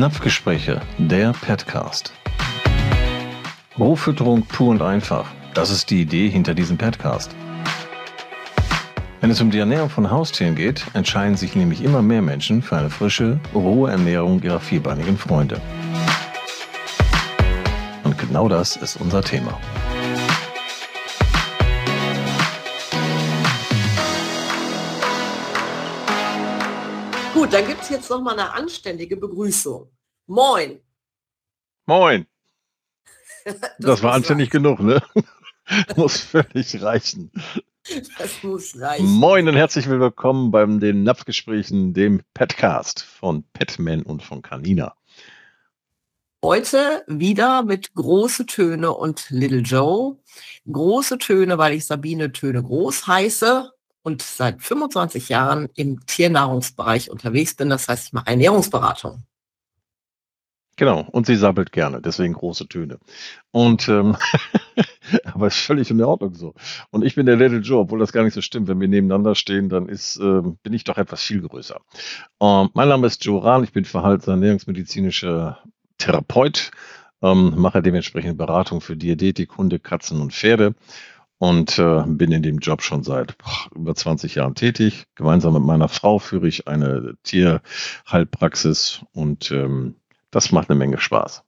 Napfgespräche, der Petcast. Rohfütterung pur und einfach. Das ist die Idee hinter diesem Petcast. Wenn es um die Ernährung von Haustieren geht, entscheiden sich nämlich immer mehr Menschen für eine frische, rohe Ernährung ihrer vierbeinigen Freunde. Und genau das ist unser Thema. Gut, dann gibt es jetzt noch mal eine anständige Begrüßung. Moin. Moin. das, das war anständig reichen. genug, ne? muss völlig reichen. Das muss reichen. Moin und herzlich willkommen beim den Napfgesprächen, dem Petcast von Petman und von Canina. Heute wieder mit große Töne und Little Joe. Große Töne, weil ich Sabine Töne groß heiße und seit 25 Jahren im Tiernahrungsbereich unterwegs bin. Das heißt, ich mache Ernährungsberatung. Genau, und sie sabbelt gerne, deswegen große Töne. Und ähm, aber ist völlig in Ordnung so. Und ich bin der Little Joe, obwohl das gar nicht so stimmt. Wenn wir nebeneinander stehen, dann ist, äh, bin ich doch etwas viel größer. Ähm, mein Name ist Joe Rahn, ich bin verhaltens- ernährungsmedizinischer Therapeut, ähm, mache dementsprechend Beratung für Diätetik, Hunde, Katzen und Pferde und äh, bin in dem Job schon seit boah, über 20 Jahren tätig. Gemeinsam mit meiner Frau führe ich eine Tierheilpraxis und ähm, das macht eine Menge Spaß.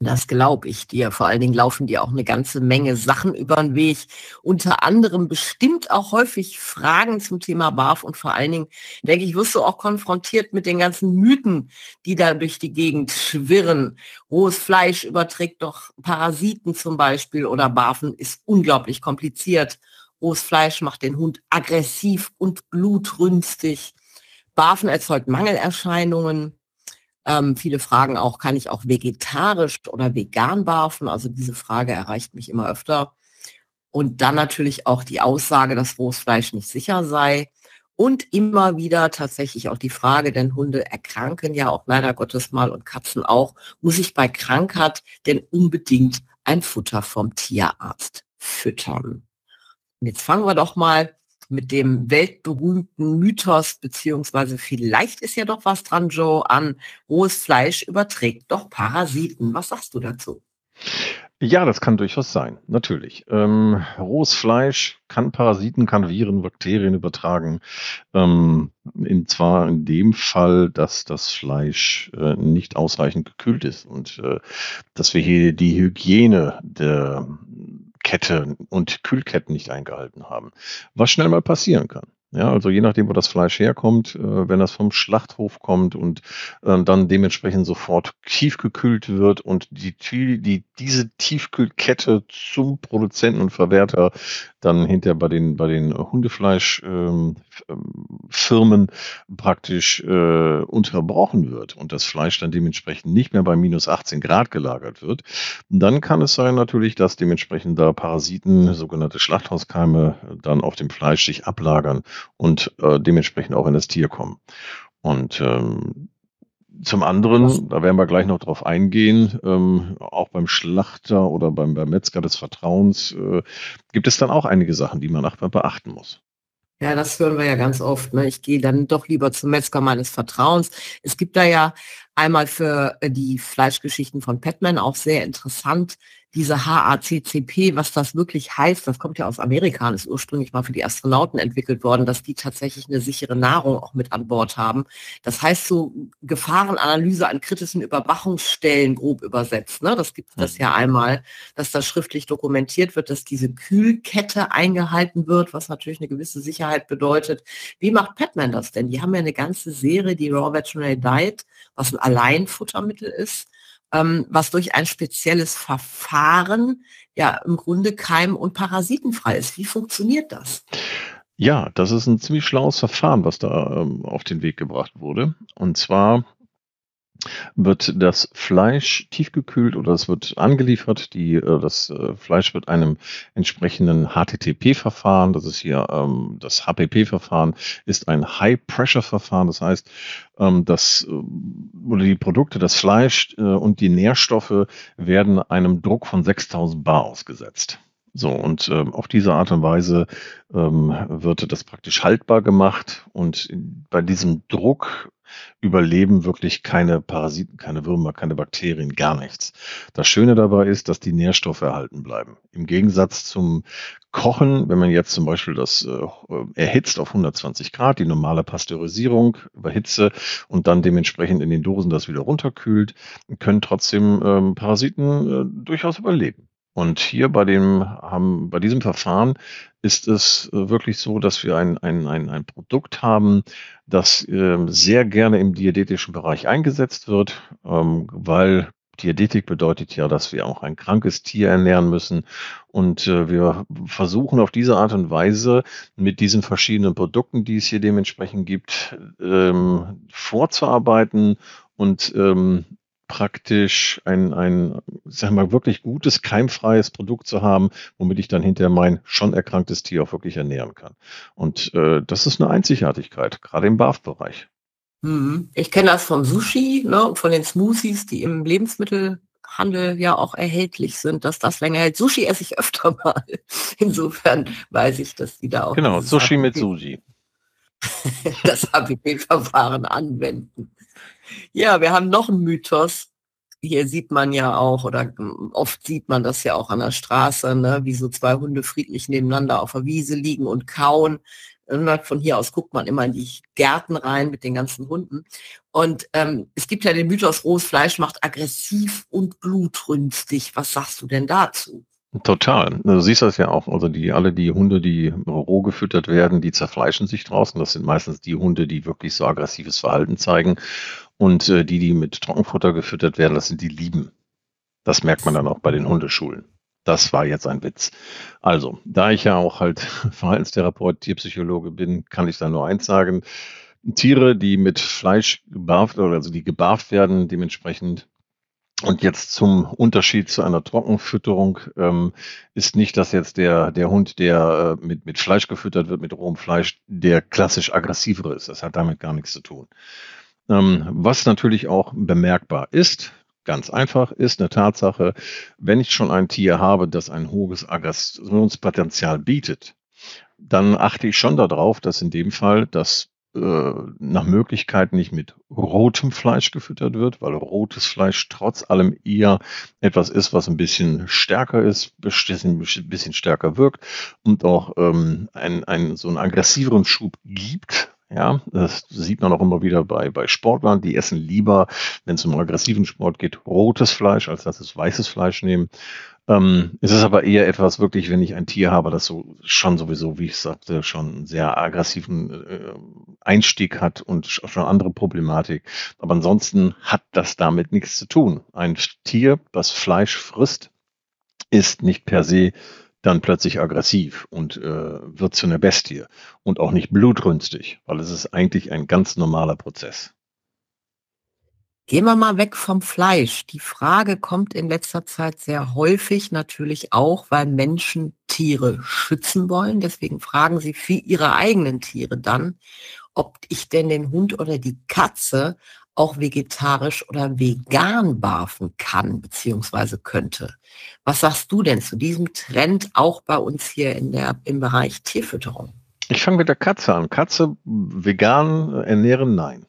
Das glaube ich dir. Vor allen Dingen laufen dir auch eine ganze Menge Sachen über den Weg. Unter anderem bestimmt auch häufig Fragen zum Thema BAF und vor allen Dingen, denke ich, wirst du auch konfrontiert mit den ganzen Mythen, die da durch die Gegend schwirren. Rohes Fleisch überträgt doch Parasiten zum Beispiel oder BAFen ist unglaublich kompliziert. Rohes Fleisch macht den Hund aggressiv und blutrünstig. BAFen erzeugt Mangelerscheinungen. Ähm, viele fragen auch, kann ich auch vegetarisch oder vegan barfen? Also diese Frage erreicht mich immer öfter. Und dann natürlich auch die Aussage, dass rohes Fleisch nicht sicher sei. Und immer wieder tatsächlich auch die Frage, denn Hunde erkranken ja auch leider Gottes mal und Katzen auch, muss ich bei Krankheit denn unbedingt ein Futter vom Tierarzt füttern? Und jetzt fangen wir doch mal mit dem weltberühmten Mythos, beziehungsweise vielleicht ist ja doch was dran, Joe, an rohes Fleisch überträgt doch Parasiten. Was sagst du dazu? Ja, das kann durchaus sein, natürlich. Ähm, rohes Fleisch kann Parasiten, kann Viren, Bakterien übertragen. Ähm, in zwar in dem Fall, dass das Fleisch äh, nicht ausreichend gekühlt ist und äh, dass wir hier die Hygiene der Kette und Kühlketten nicht eingehalten haben, was schnell mal passieren kann. Ja, also je nachdem, wo das Fleisch herkommt, äh, wenn das vom Schlachthof kommt und äh, dann dementsprechend sofort tiefgekühlt wird und die, die, diese Tiefkühlkette zum Produzenten und Verwerter dann hinterher bei den, bei den Hundefleischfirmen ähm, praktisch äh, unterbrochen wird und das Fleisch dann dementsprechend nicht mehr bei minus 18 Grad gelagert wird, dann kann es sein natürlich, dass dementsprechend da Parasiten, sogenannte Schlachthauskeime, dann auf dem Fleisch sich ablagern und äh, dementsprechend auch in das Tier kommen. Und ähm, zum anderen, da werden wir gleich noch drauf eingehen, ähm, auch beim Schlachter oder beim, beim Metzger des Vertrauens äh, gibt es dann auch einige Sachen, die man nachher beachten muss. Ja, das hören wir ja ganz oft. Ne? Ich gehe dann doch lieber zum Metzger meines Vertrauens. Es gibt da ja einmal für äh, die Fleischgeschichten von Petman auch sehr interessant diese HACCP, was das wirklich heißt, das kommt ja aus Amerika und ist ursprünglich mal für die Astronauten entwickelt worden, dass die tatsächlich eine sichere Nahrung auch mit an Bord haben. Das heißt so Gefahrenanalyse an kritischen Überwachungsstellen grob übersetzt. Ne? Das gibt es mhm. ja einmal, dass das schriftlich dokumentiert wird, dass diese Kühlkette eingehalten wird, was natürlich eine gewisse Sicherheit bedeutet. Wie macht Petman das denn? Die haben ja eine ganze Serie, die Raw Veterinary Diet, was ein Alleinfuttermittel ist ähm, was durch ein spezielles Verfahren ja im Grunde keim- und parasitenfrei ist. Wie funktioniert das? Ja, das ist ein ziemlich schlaues Verfahren, was da ähm, auf den Weg gebracht wurde. Und zwar wird das Fleisch tiefgekühlt oder es wird angeliefert. Die, äh, das äh, Fleisch wird einem entsprechenden HTTP-Verfahren, das ist hier ähm, das HPP-Verfahren, ist ein High-Pressure-Verfahren. Das heißt, ähm, das äh, oder die Produkte, das Fleisch und die Nährstoffe werden einem Druck von 6000 Bar ausgesetzt. So, und ähm, auf diese Art und Weise ähm, wird das praktisch haltbar gemacht. Und bei diesem Druck überleben wirklich keine Parasiten, keine Würmer, keine Bakterien, gar nichts. Das Schöne dabei ist, dass die Nährstoffe erhalten bleiben. Im Gegensatz zum Kochen, wenn man jetzt zum Beispiel das äh, erhitzt auf 120 Grad, die normale Pasteurisierung über Hitze und dann dementsprechend in den Dosen das wieder runterkühlt, können trotzdem ähm, Parasiten äh, durchaus überleben. Und hier bei dem, haben, bei diesem Verfahren ist es äh, wirklich so, dass wir ein, ein, ein, ein Produkt haben, das äh, sehr gerne im diätetischen Bereich eingesetzt wird, ähm, weil Diätetik bedeutet ja, dass wir auch ein krankes Tier ernähren müssen. Und äh, wir versuchen auf diese Art und Weise mit diesen verschiedenen Produkten, die es hier dementsprechend gibt, ähm, vorzuarbeiten und ähm, praktisch ein, ein, sag mal, wirklich gutes, keimfreies Produkt zu haben, womit ich dann hinterher mein schon erkranktes Tier auch wirklich ernähren kann. Und äh, das ist eine Einzigartigkeit, gerade im BAF-Bereich. Mhm. Ich kenne das vom Sushi, ne, von den Smoothies, die im Lebensmittelhandel ja auch erhältlich sind, dass das länger hält. Sushi esse ich öfter mal. Insofern weiß ich, dass die da auch. Genau, Sushi mit Sushi. das HPP-Verfahren anwenden. Ja, wir haben noch einen Mythos. Hier sieht man ja auch, oder oft sieht man das ja auch an der Straße, ne, wie so zwei Hunde friedlich nebeneinander auf der Wiese liegen und kauen. Von hier aus guckt man immer in die Gärten rein mit den ganzen Hunden. Und ähm, es gibt ja den Mythos, rohes Fleisch macht aggressiv und blutrünstig. Was sagst du denn dazu? Total. Du siehst das ja auch. Also die, alle die Hunde, die roh gefüttert werden, die zerfleischen sich draußen. Das sind meistens die Hunde, die wirklich so aggressives Verhalten zeigen. Und äh, die, die mit Trockenfutter gefüttert werden, das sind die Lieben. Das merkt man dann auch bei den Hundeschulen. Das war jetzt ein Witz. Also, da ich ja auch halt Verhaltenstherapeut, Tierpsychologe bin, kann ich da nur eins sagen. Tiere, die mit Fleisch gebarft oder also die gebarft werden, dementsprechend und jetzt zum Unterschied zu einer Trockenfütterung ähm, ist nicht, dass jetzt der, der Hund, der äh, mit, mit Fleisch gefüttert wird, mit rohem Fleisch, der klassisch aggressivere ist. Das hat damit gar nichts zu tun. Ähm, was natürlich auch bemerkbar ist, ganz einfach, ist eine Tatsache, wenn ich schon ein Tier habe, das ein hohes Aggressionspotenzial bietet, dann achte ich schon darauf, dass in dem Fall das nach Möglichkeit nicht mit rotem Fleisch gefüttert wird, weil rotes Fleisch trotz allem eher etwas ist, was ein bisschen stärker ist, ein bisschen stärker wirkt und auch ähm, ein, ein, so einen aggressiveren Schub gibt. Ja, das sieht man auch immer wieder bei, bei Sportlern, die essen lieber, wenn es um aggressiven Sport geht, rotes Fleisch, als dass es weißes Fleisch nehmen. Ähm, es ist aber eher etwas wirklich, wenn ich ein Tier habe, das so schon sowieso, wie ich sagte, schon einen sehr aggressiven äh, Einstieg hat und schon andere Problematik. Aber ansonsten hat das damit nichts zu tun. Ein Tier, das Fleisch frisst, ist nicht per se dann plötzlich aggressiv und äh, wird zu einer Bestie und auch nicht blutrünstig, weil es ist eigentlich ein ganz normaler Prozess. Gehen wir mal weg vom Fleisch. Die Frage kommt in letzter Zeit sehr häufig, natürlich auch, weil Menschen Tiere schützen wollen. Deswegen fragen sie für ihre eigenen Tiere dann, ob ich denn den Hund oder die Katze auch vegetarisch oder vegan barfen kann beziehungsweise könnte. Was sagst du denn zu diesem Trend auch bei uns hier in der, im Bereich Tierfütterung? Ich fange mit der Katze an. Katze vegan ernähren, nein.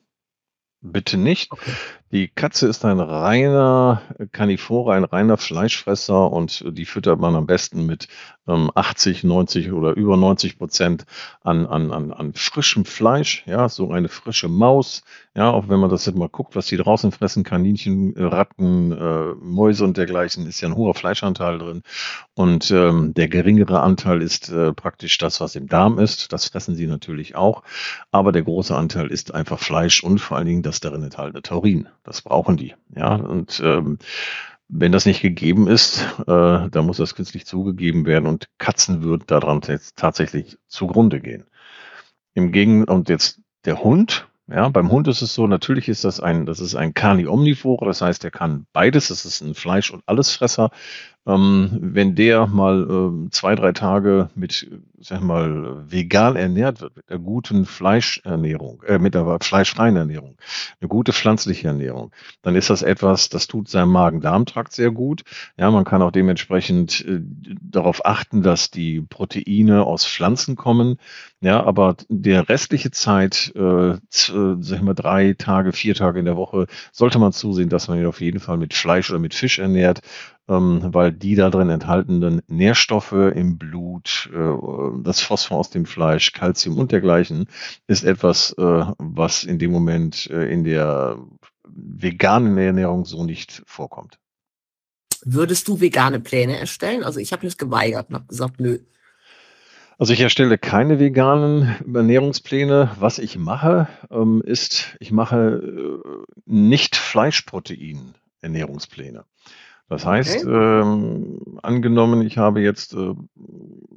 Bitte nicht. Okay. Die Katze ist ein reiner Karnivore, ein reiner Fleischfresser und die füttert man am besten mit ähm, 80, 90 oder über 90 Prozent an, an, an, an frischem Fleisch. Ja, so eine frische Maus. Ja, auch wenn man das jetzt mal guckt, was die draußen fressen, Kaninchen, Ratten, äh, Mäuse und dergleichen, ist ja ein hoher Fleischanteil drin. Und ähm, der geringere Anteil ist äh, praktisch das, was im Darm ist. Das fressen sie natürlich auch. Aber der große Anteil ist einfach Fleisch und vor allen Dingen das darin enthaltene Taurin. Das brauchen die. Ja, und ähm, wenn das nicht gegeben ist, äh, dann muss das künstlich zugegeben werden und Katzen würden daran jetzt tatsächlich zugrunde gehen. Im Gegenteil, und jetzt der Hund, ja, beim Hund ist es so, natürlich ist das ein, das ist ein Carni omnivore, das heißt, er kann beides, das ist ein Fleisch- und Allesfresser. Ähm, wenn der mal äh, zwei, drei Tage mit, sag mal, vegan ernährt wird, mit einer guten Fleischernährung, äh, mit einer fleischfreien Ernährung, eine gute pflanzliche Ernährung, dann ist das etwas, das tut seinem Magen-Darm-Trakt sehr gut. Ja, man kann auch dementsprechend äh, darauf achten, dass die Proteine aus Pflanzen kommen. Ja, aber der restliche Zeit, äh, sag ich mal, drei Tage, vier Tage in der Woche, sollte man zusehen, dass man ihn auf jeden Fall mit Fleisch oder mit Fisch ernährt, ähm, weil die da drin enthaltenen Nährstoffe im Blut, äh, das Phosphor aus dem Fleisch, Kalzium und dergleichen, ist etwas, äh, was in dem Moment äh, in der veganen Ernährung so nicht vorkommt. Würdest du vegane Pläne erstellen? Also ich habe das geweigert und habe gesagt, nö. Also ich erstelle keine veganen Ernährungspläne. Was ich mache, ähm, ist, ich mache nicht Fleischprotein Ernährungspläne. Das heißt, okay. ähm, angenommen, ich habe jetzt äh,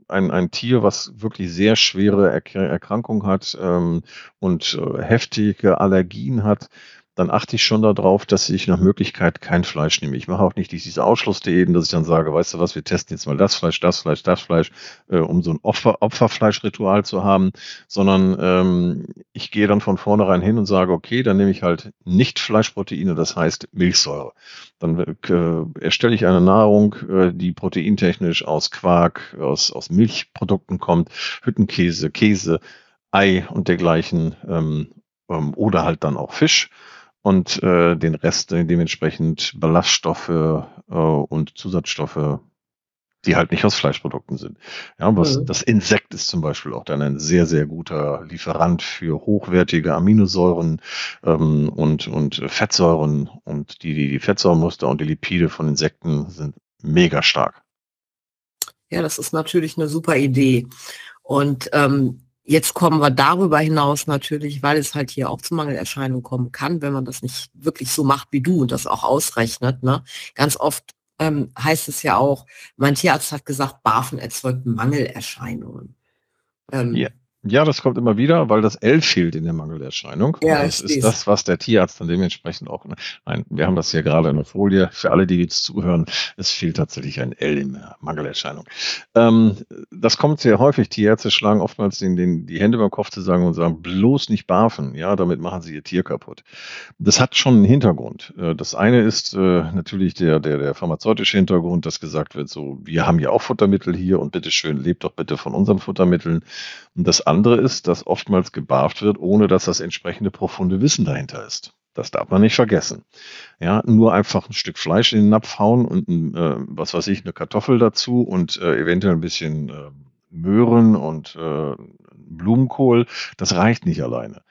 ein, ein Tier, was wirklich sehr schwere Erkrankung hat ähm, und äh, heftige Allergien hat, dann achte ich schon darauf, dass ich nach Möglichkeit kein Fleisch nehme. Ich mache auch nicht diese Ausschlussdiäten, dass ich dann sage, weißt du was, wir testen jetzt mal das Fleisch, das Fleisch, das Fleisch, äh, um so ein Opfer, Opferfleischritual zu haben, sondern ähm, ich gehe dann von vornherein hin und sage, okay, dann nehme ich halt nicht Fleischproteine, das heißt Milchsäure. Dann äh, erstelle ich eine Nahrung, äh, die proteintechnisch aus Quark, aus, aus Milchprodukten kommt, Hüttenkäse, Käse, Ei und dergleichen ähm, ähm, oder halt dann auch Fisch und äh, den Rest äh, dementsprechend Ballaststoffe äh, und Zusatzstoffe, die halt nicht aus Fleischprodukten sind. Ja, was, mhm. das Insekt ist zum Beispiel auch dann ein sehr, sehr guter Lieferant für hochwertige Aminosäuren ähm, und, und Fettsäuren und die, die Fettsäurenmuster und die Lipide von Insekten sind mega stark. Ja, das ist natürlich eine super Idee. Und ähm, Jetzt kommen wir darüber hinaus natürlich, weil es halt hier auch zu Mangelerscheinungen kommen kann, wenn man das nicht wirklich so macht wie du und das auch ausrechnet. Ne? Ganz oft ähm, heißt es ja auch, mein Tierarzt hat gesagt, Barfen erzeugt Mangelerscheinungen. Ähm, ja. Ja, das kommt immer wieder, weil das L fehlt in der Mangelerscheinung. Ja, das ist das, was der Tierarzt dann dementsprechend auch. Nein, wir haben das hier gerade in der Folie. Für alle, die jetzt zuhören, es fehlt tatsächlich ein L in der Mangelerscheinung. Ähm, das kommt sehr häufig. Tierärzte schlagen oftmals den, den, die Hände beim Kopf zu sagen und sagen, bloß nicht barfen. Ja, damit machen sie ihr Tier kaputt. Das hat schon einen Hintergrund. Äh, das eine ist äh, natürlich der, der, der pharmazeutische Hintergrund, dass gesagt wird, so, wir haben ja auch Futtermittel hier und bitteschön, lebt doch bitte von unseren Futtermitteln. Und das andere ist, dass oftmals gebarft wird, ohne dass das entsprechende profunde Wissen dahinter ist. Das darf man nicht vergessen. Ja, nur einfach ein Stück Fleisch in den Napf hauen und ein, äh, was weiß ich, eine Kartoffel dazu und äh, eventuell ein bisschen äh, Möhren und äh, Blumenkohl, das reicht nicht alleine.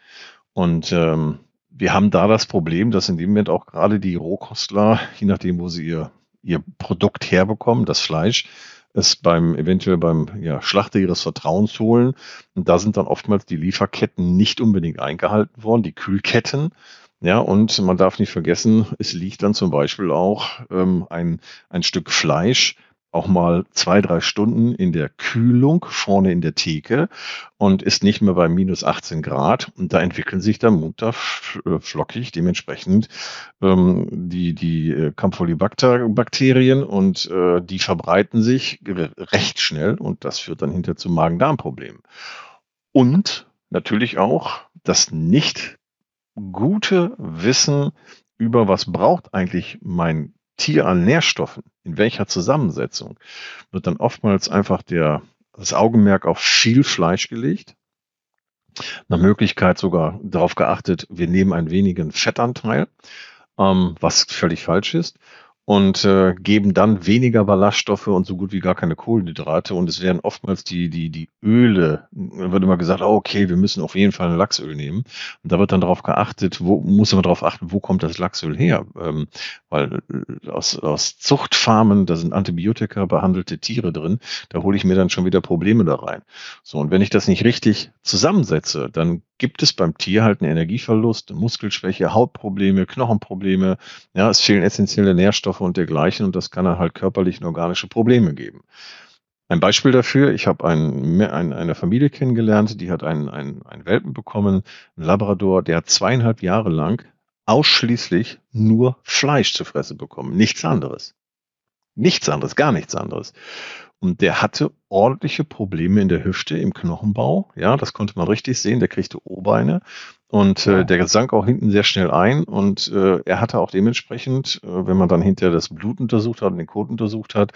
Und ähm, wir haben da das Problem, dass in dem Moment auch gerade die Rohkostler, je nachdem, wo sie ihr, ihr Produkt herbekommen, das Fleisch, es beim eventuell beim ja, Schlachter ihres Vertrauens holen. Und da sind dann oftmals die Lieferketten nicht unbedingt eingehalten worden, die Kühlketten. Ja, und man darf nicht vergessen, es liegt dann zum Beispiel auch ähm, ein, ein Stück Fleisch auch mal zwei, drei Stunden in der Kühlung vorne in der Theke und ist nicht mehr bei minus 18 Grad. Und da entwickeln sich dann munter äh, flockig dementsprechend ähm, die, die äh, Campylobacter-Bakterien und äh, die verbreiten sich recht schnell und das führt dann hinter zu Magen-Darm-Problemen. Und natürlich auch das nicht gute Wissen über was braucht eigentlich mein Tier an Nährstoffen, in welcher Zusammensetzung, wird dann oftmals einfach der, das Augenmerk auf viel Fleisch gelegt. Nach Möglichkeit sogar darauf geachtet, wir nehmen einen wenigen Fettanteil, ähm, was völlig falsch ist und äh, geben dann weniger Ballaststoffe und so gut wie gar keine Kohlenhydrate. Und es werden oftmals die, die, die Öle, da wird immer gesagt, oh, okay, wir müssen auf jeden Fall ein Lachsöl nehmen. Und da wird dann darauf geachtet, wo muss man darauf achten, wo kommt das Lachsöl her? Ähm, weil äh, aus, aus Zuchtfarmen, da sind Antibiotika behandelte Tiere drin, da hole ich mir dann schon wieder Probleme da rein. So, und wenn ich das nicht richtig zusammensetze, dann gibt es beim Tier halt einen Energieverlust, Muskelschwäche, Hautprobleme, Knochenprobleme. Ja, es fehlen essentielle Nährstoffe und dergleichen und das kann dann halt körperlich und organische Probleme geben. Ein Beispiel dafür, ich habe ein, ein, eine Familie kennengelernt, die hat einen, einen, einen Welpen bekommen, einen Labrador, der hat zweieinhalb Jahre lang ausschließlich nur Fleisch zu fressen bekommen, nichts anderes. Nichts anderes, gar nichts anderes. Und der hatte ordentliche Probleme in der Hüfte, im Knochenbau. Ja, das konnte man richtig sehen. Der kriegte O-Beine und äh, der sank auch hinten sehr schnell ein. Und äh, er hatte auch dementsprechend, äh, wenn man dann hinterher das Blut untersucht hat und den Kot untersucht hat,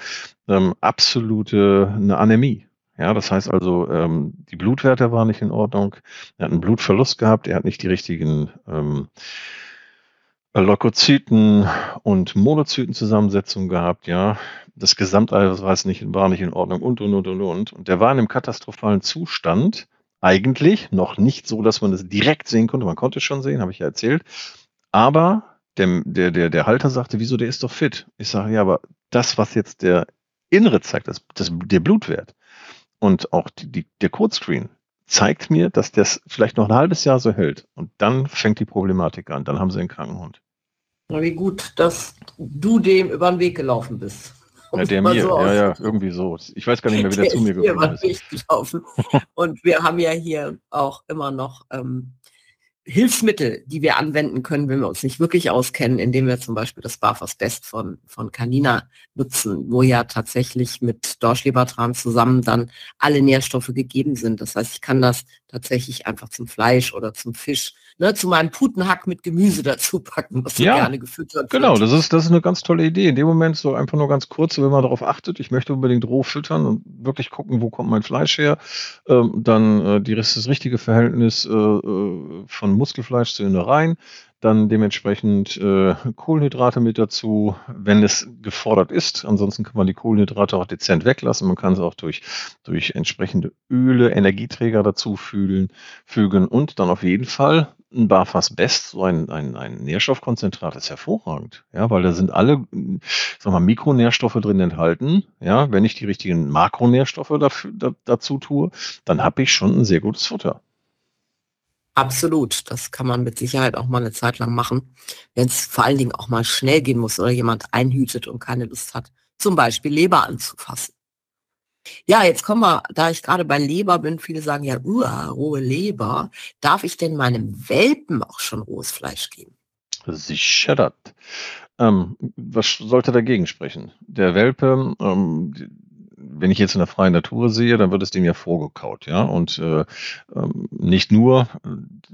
ähm, absolute eine Anämie. Ja, das heißt also, ähm, die Blutwerte waren nicht in Ordnung. Er hat einen Blutverlust gehabt. Er hat nicht die richtigen ähm, Leukozyten und Monozytenzusammensetzung gehabt, ja. Das Gesamteiweiß war nicht in Ordnung und, und, und, und, und. Und der war in einem katastrophalen Zustand. Eigentlich noch nicht so, dass man es direkt sehen konnte. Man konnte es schon sehen, habe ich ja erzählt. Aber der, der, der, der Halter sagte, wieso, der ist doch fit. Ich sage, ja, aber das, was jetzt der Innere zeigt, das, das, der Blutwert und auch die, die, der Codescreen, zeigt mir, dass das vielleicht noch ein halbes Jahr so hält. Und dann fängt die Problematik an. Dann haben sie einen Krankenhund. Na, wie gut, dass du dem über den Weg gelaufen bist. Ja, der mir, so ja, ja, irgendwie so. Ich weiß gar nicht mehr, wie der, der zu mir gekommen ist. Gelaufen. Und wir haben ja hier auch immer noch ähm, Hilfsmittel, die wir anwenden können, wenn wir uns nicht wirklich auskennen, indem wir zum Beispiel das Barfas Best von, von Canina nutzen, wo ja tatsächlich mit Dorschlebertran zusammen dann alle Nährstoffe gegeben sind. Das heißt, ich kann das tatsächlich einfach zum Fleisch oder zum Fisch, ne, zu meinem Putenhack mit Gemüse dazu packen, was ja, gerne gefüttert genau, wird. Genau, das ist, das ist eine ganz tolle Idee. In dem Moment so einfach nur ganz kurz, wenn man darauf achtet, ich möchte unbedingt roh füttern und wirklich gucken, wo kommt mein Fleisch her, ähm, dann äh, die, das richtige Verhältnis äh, äh von Muskelfleisch zu Innereien, dann dementsprechend äh, Kohlenhydrate mit dazu, wenn es gefordert ist. Ansonsten kann man die Kohlenhydrate auch dezent weglassen. Man kann es auch durch, durch entsprechende Öle, Energieträger dazu fühlen, fügen und dann auf jeden Fall ein Barfas Best, so ein, ein, ein Nährstoffkonzentrat ist hervorragend, ja, weil da sind alle, sag mal, Mikronährstoffe drin enthalten. Ja, wenn ich die richtigen Makronährstoffe dafür, da, dazu tue, dann habe ich schon ein sehr gutes Futter. Absolut, das kann man mit Sicherheit auch mal eine Zeit lang machen, wenn es vor allen Dingen auch mal schnell gehen muss oder jemand einhütet und keine Lust hat, zum Beispiel Leber anzufassen. Ja, jetzt kommen wir, da ich gerade bei Leber bin, viele sagen ja, uh, rohe Leber. Darf ich denn meinem Welpen auch schon rohes Fleisch geben? Sicher das. Ähm, was sollte dagegen sprechen? Der Welpe, ähm, wenn ich jetzt in der freien Natur sehe, dann wird es dem ja vorgekaut, ja. Und äh, ähm, nicht nur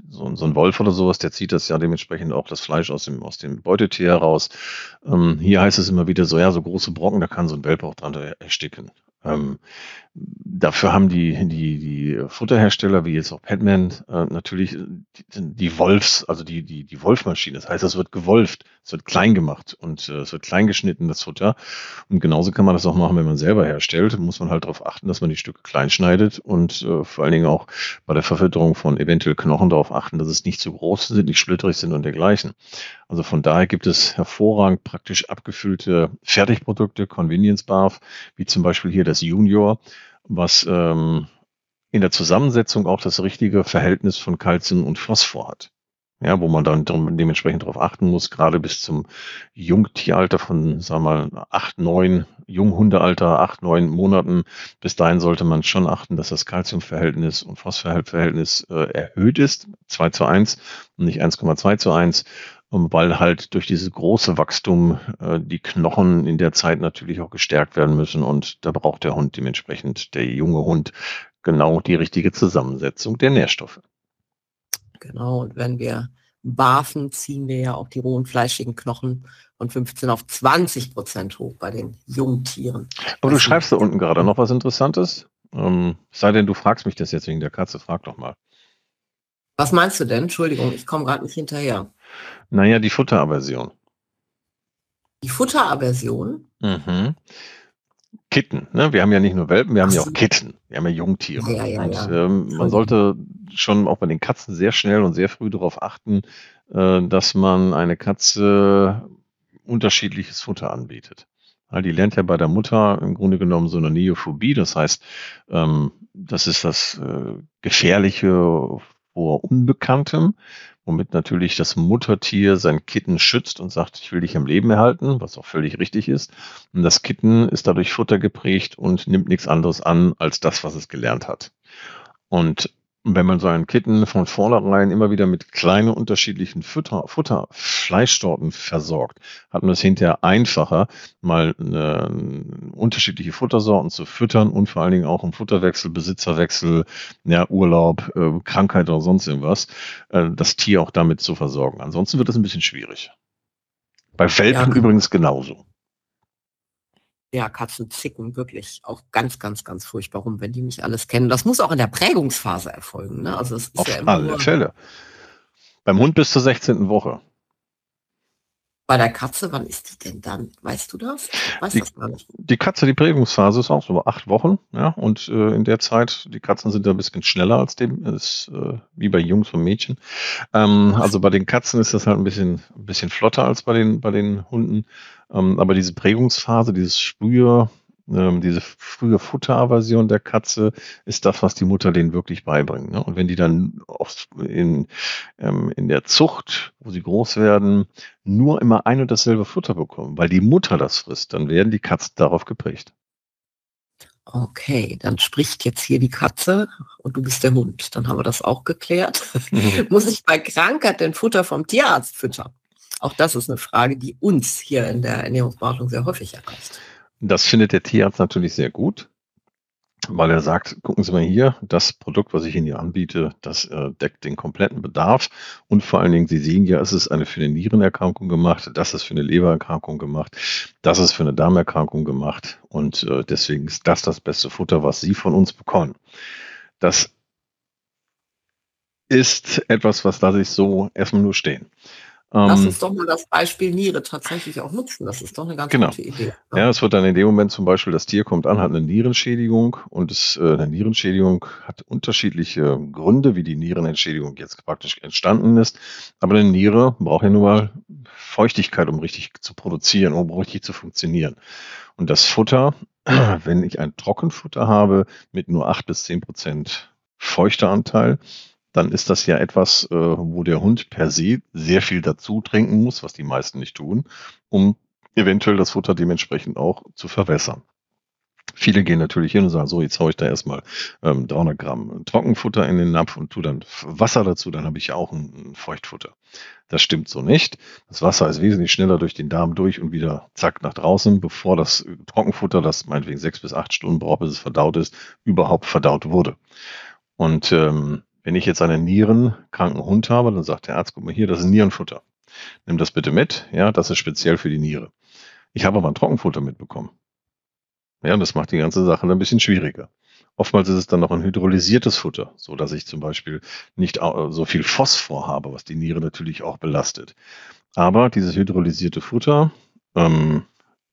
so, so, ein Wolf oder sowas, der zieht das ja dementsprechend auch das Fleisch aus dem, aus dem Beutetier heraus. Ähm, hier heißt es immer wieder so, ja, so große Brocken, da kann so ein Welpe auch dran ersticken. Ähm, dafür haben die, die, die Futterhersteller, wie jetzt auch Padman, äh, natürlich die, die Wolfs, also die, die, die Wolfmaschine. Das heißt, es wird gewolft, es wird klein gemacht und äh, es wird klein geschnitten, das Futter. Und genauso kann man das auch machen, wenn man selber herstellt. Muss man halt darauf achten, dass man die Stücke klein schneidet und äh, vor allen Dingen auch bei der Verfütterung von eventuell Knochen darauf achten, dass es nicht zu groß sind, nicht splitterig sind und dergleichen. Also von daher gibt es hervorragend praktisch abgefüllte Fertigprodukte, Convenience Barf, wie zum Beispiel hier das Junior, was ähm, in der Zusammensetzung auch das richtige Verhältnis von Kalzium und Phosphor hat. Ja, wo man dann dementsprechend darauf achten muss, gerade bis zum Jungtieralter von, sagen wir mal, acht, neun, Junghundealter, acht, neun Monaten. Bis dahin sollte man schon achten, dass das Kalziumverhältnis und Phosphorverhältnis äh, erhöht ist, 2 zu 1 und nicht 1,2 zu 1 weil halt durch dieses große Wachstum äh, die Knochen in der Zeit natürlich auch gestärkt werden müssen und da braucht der Hund dementsprechend, der junge Hund, genau die richtige Zusammensetzung der Nährstoffe. Genau, und wenn wir barfen, ziehen wir ja auch die rohen fleischigen Knochen von 15 auf 20 Prozent hoch bei den Jungtieren. Aber du schreibst da unten gerade noch was Interessantes. Ähm, sei denn, du fragst mich das jetzt wegen der Katze, frag doch mal. Was meinst du denn? Entschuldigung, ich komme gerade nicht hinterher. Naja, die Futteraversion. Die Futteraversion? Mhm. Kitten. Ne? Wir haben ja nicht nur Welpen, wir haben Ach ja auch Kitten. Wir haben ja Jungtiere. Ja, ja, und ja. Ähm, man sollte schon auch bei den Katzen sehr schnell und sehr früh darauf achten, äh, dass man eine Katze unterschiedliches Futter anbietet. Die lernt ja bei der Mutter im Grunde genommen so eine Neophobie. Das heißt, ähm, das ist das äh, Gefährliche vor Unbekanntem womit natürlich das Muttertier sein Kitten schützt und sagt, ich will dich am Leben erhalten, was auch völlig richtig ist. Und das Kitten ist dadurch Futter geprägt und nimmt nichts anderes an als das, was es gelernt hat. Und wenn man seinen Kitten von vornherein immer wieder mit kleinen unterschiedlichen Futter, Futter Fleischsorten versorgt, hat man es hinterher einfacher, mal eine, unterschiedliche Futtersorten zu füttern und vor allen Dingen auch im Futterwechsel, Besitzerwechsel, ja, Urlaub, äh, Krankheit oder sonst irgendwas, äh, das Tier auch damit zu versorgen. Ansonsten wird es ein bisschen schwierig. Bei Welpen ja. übrigens genauso. Ja, Katzen zicken wirklich auch ganz, ganz, ganz furchtbar rum, wenn die nicht alles kennen. Das muss auch in der Prägungsphase erfolgen. Ne? Also es ist Auf ja immer alle Fälle. Beim Hund bis zur 16. Woche. Bei der Katze, wann ist die denn dann? Weißt du das? Weiß die, das gar nicht. Die Katze, die Prägungsphase ist auch so acht Wochen, ja, und äh, in der Zeit, die Katzen sind ja ein bisschen schneller als dem, ist äh, wie bei Jungs und Mädchen. Ähm, also bei den Katzen ist das halt ein bisschen, ein bisschen flotter als bei den, bei den Hunden. Ähm, aber diese Prägungsphase, dieses frühe, ähm, diese frühe Futteraversion der Katze ist das, was die Mutter denen wirklich beibringt. Ne? Und wenn die dann oft in, ähm, in der Zucht, wo sie groß werden, nur immer ein und dasselbe Futter bekommen, weil die Mutter das frisst, dann werden die Katzen darauf geprägt. Okay, dann spricht jetzt hier die Katze und du bist der Hund. Dann haben wir das auch geklärt. Mhm. Muss ich bei Krankheit denn Futter vom Tierarzt füttern? Auch das ist eine Frage, die uns hier in der Ernährungsberatung sehr häufig erreicht. Das findet der Tierarzt natürlich sehr gut, weil er sagt, gucken Sie mal hier, das Produkt, was ich Ihnen hier anbiete, das äh, deckt den kompletten Bedarf. Und vor allen Dingen, Sie sehen ja, es ist eine für eine Nierenerkrankung gemacht, das ist für eine Lebererkrankung gemacht, das ist für eine Darmerkrankung gemacht. Und äh, deswegen ist das das beste Futter, was Sie von uns bekommen. Das ist etwas, was lasse ich so erstmal nur stehen. Lass ähm, uns doch mal das Beispiel Niere tatsächlich auch nutzen. Das ist doch eine ganz genau. gute Idee. Ja. ja, es wird dann in dem Moment zum Beispiel, das Tier kommt an, hat eine Nierenschädigung und es, äh, eine Nierenschädigung hat unterschiedliche Gründe, wie die Nierenentschädigung jetzt praktisch entstanden ist. Aber eine Niere braucht ja nur mal Feuchtigkeit, um richtig zu produzieren, um richtig zu funktionieren. Und das Futter, wenn ich ein Trockenfutter habe mit nur acht bis zehn Prozent Feuchteanteil, dann ist das ja etwas, äh, wo der Hund per se sehr viel dazu trinken muss, was die meisten nicht tun, um eventuell das Futter dementsprechend auch zu verwässern. Viele gehen natürlich hin und sagen, so, jetzt haue ich da erstmal ähm, 300 Gramm Trockenfutter in den Napf und tue dann Wasser dazu, dann habe ich auch ein, ein Feuchtfutter. Das stimmt so nicht. Das Wasser ist wesentlich schneller durch den Darm durch und wieder zack nach draußen, bevor das Trockenfutter, das meinetwegen sechs bis acht Stunden braucht, bis es verdaut ist, überhaupt verdaut wurde. Und ähm, wenn ich jetzt einen nierenkranken Hund habe, dann sagt der Arzt, guck mal hier, das ist Nierenfutter. Nimm das bitte mit, ja, das ist speziell für die Niere. Ich habe aber ein Trockenfutter mitbekommen. Ja, und das macht die ganze Sache ein bisschen schwieriger. Oftmals ist es dann noch ein hydrolysiertes Futter, so dass ich zum Beispiel nicht so viel Phosphor habe, was die Niere natürlich auch belastet. Aber dieses hydrolysierte Futter ähm,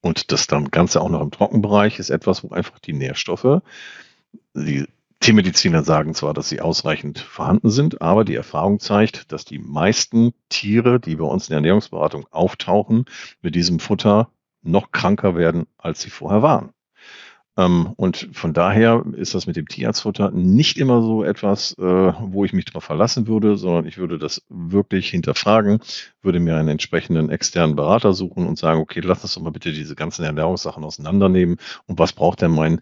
und das dann Ganze auch noch im Trockenbereich ist etwas, wo einfach die Nährstoffe, die Tiermediziner sagen zwar, dass sie ausreichend vorhanden sind, aber die Erfahrung zeigt, dass die meisten Tiere, die bei uns in der Ernährungsberatung auftauchen, mit diesem Futter noch kranker werden, als sie vorher waren. Ähm, und von daher ist das mit dem Tierarztfutter nicht immer so etwas, äh, wo ich mich darauf verlassen würde, sondern ich würde das wirklich hinterfragen, würde mir einen entsprechenden externen Berater suchen und sagen, okay, lass uns doch mal bitte diese ganzen Ernährungssachen auseinandernehmen und was braucht denn mein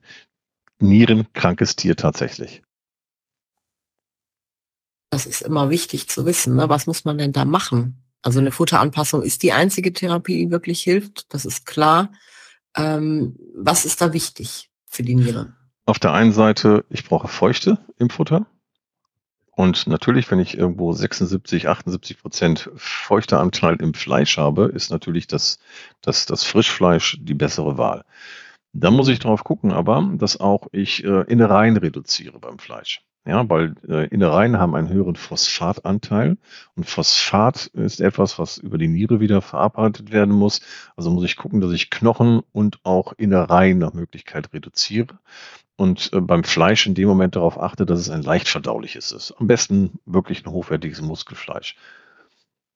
nierenkrankes Tier tatsächlich. Das ist immer wichtig zu wissen. Ne? Was muss man denn da machen? Also eine Futteranpassung ist die einzige Therapie, die wirklich hilft. Das ist klar. Ähm, was ist da wichtig für die Niere? Auf der einen Seite, ich brauche Feuchte im Futter. Und natürlich, wenn ich irgendwo 76, 78 Prozent Feuchteanteil im Fleisch habe, ist natürlich das, das, das Frischfleisch die bessere Wahl. Da muss ich drauf gucken, aber dass auch ich äh, Innereien reduziere beim Fleisch. Ja, weil äh, Innereien haben einen höheren Phosphatanteil und Phosphat ist etwas, was über die Niere wieder verarbeitet werden muss. Also muss ich gucken, dass ich Knochen und auch Innereien nach Möglichkeit reduziere und äh, beim Fleisch in dem Moment darauf achte, dass es ein leicht verdauliches ist. Am besten wirklich ein hochwertiges Muskelfleisch.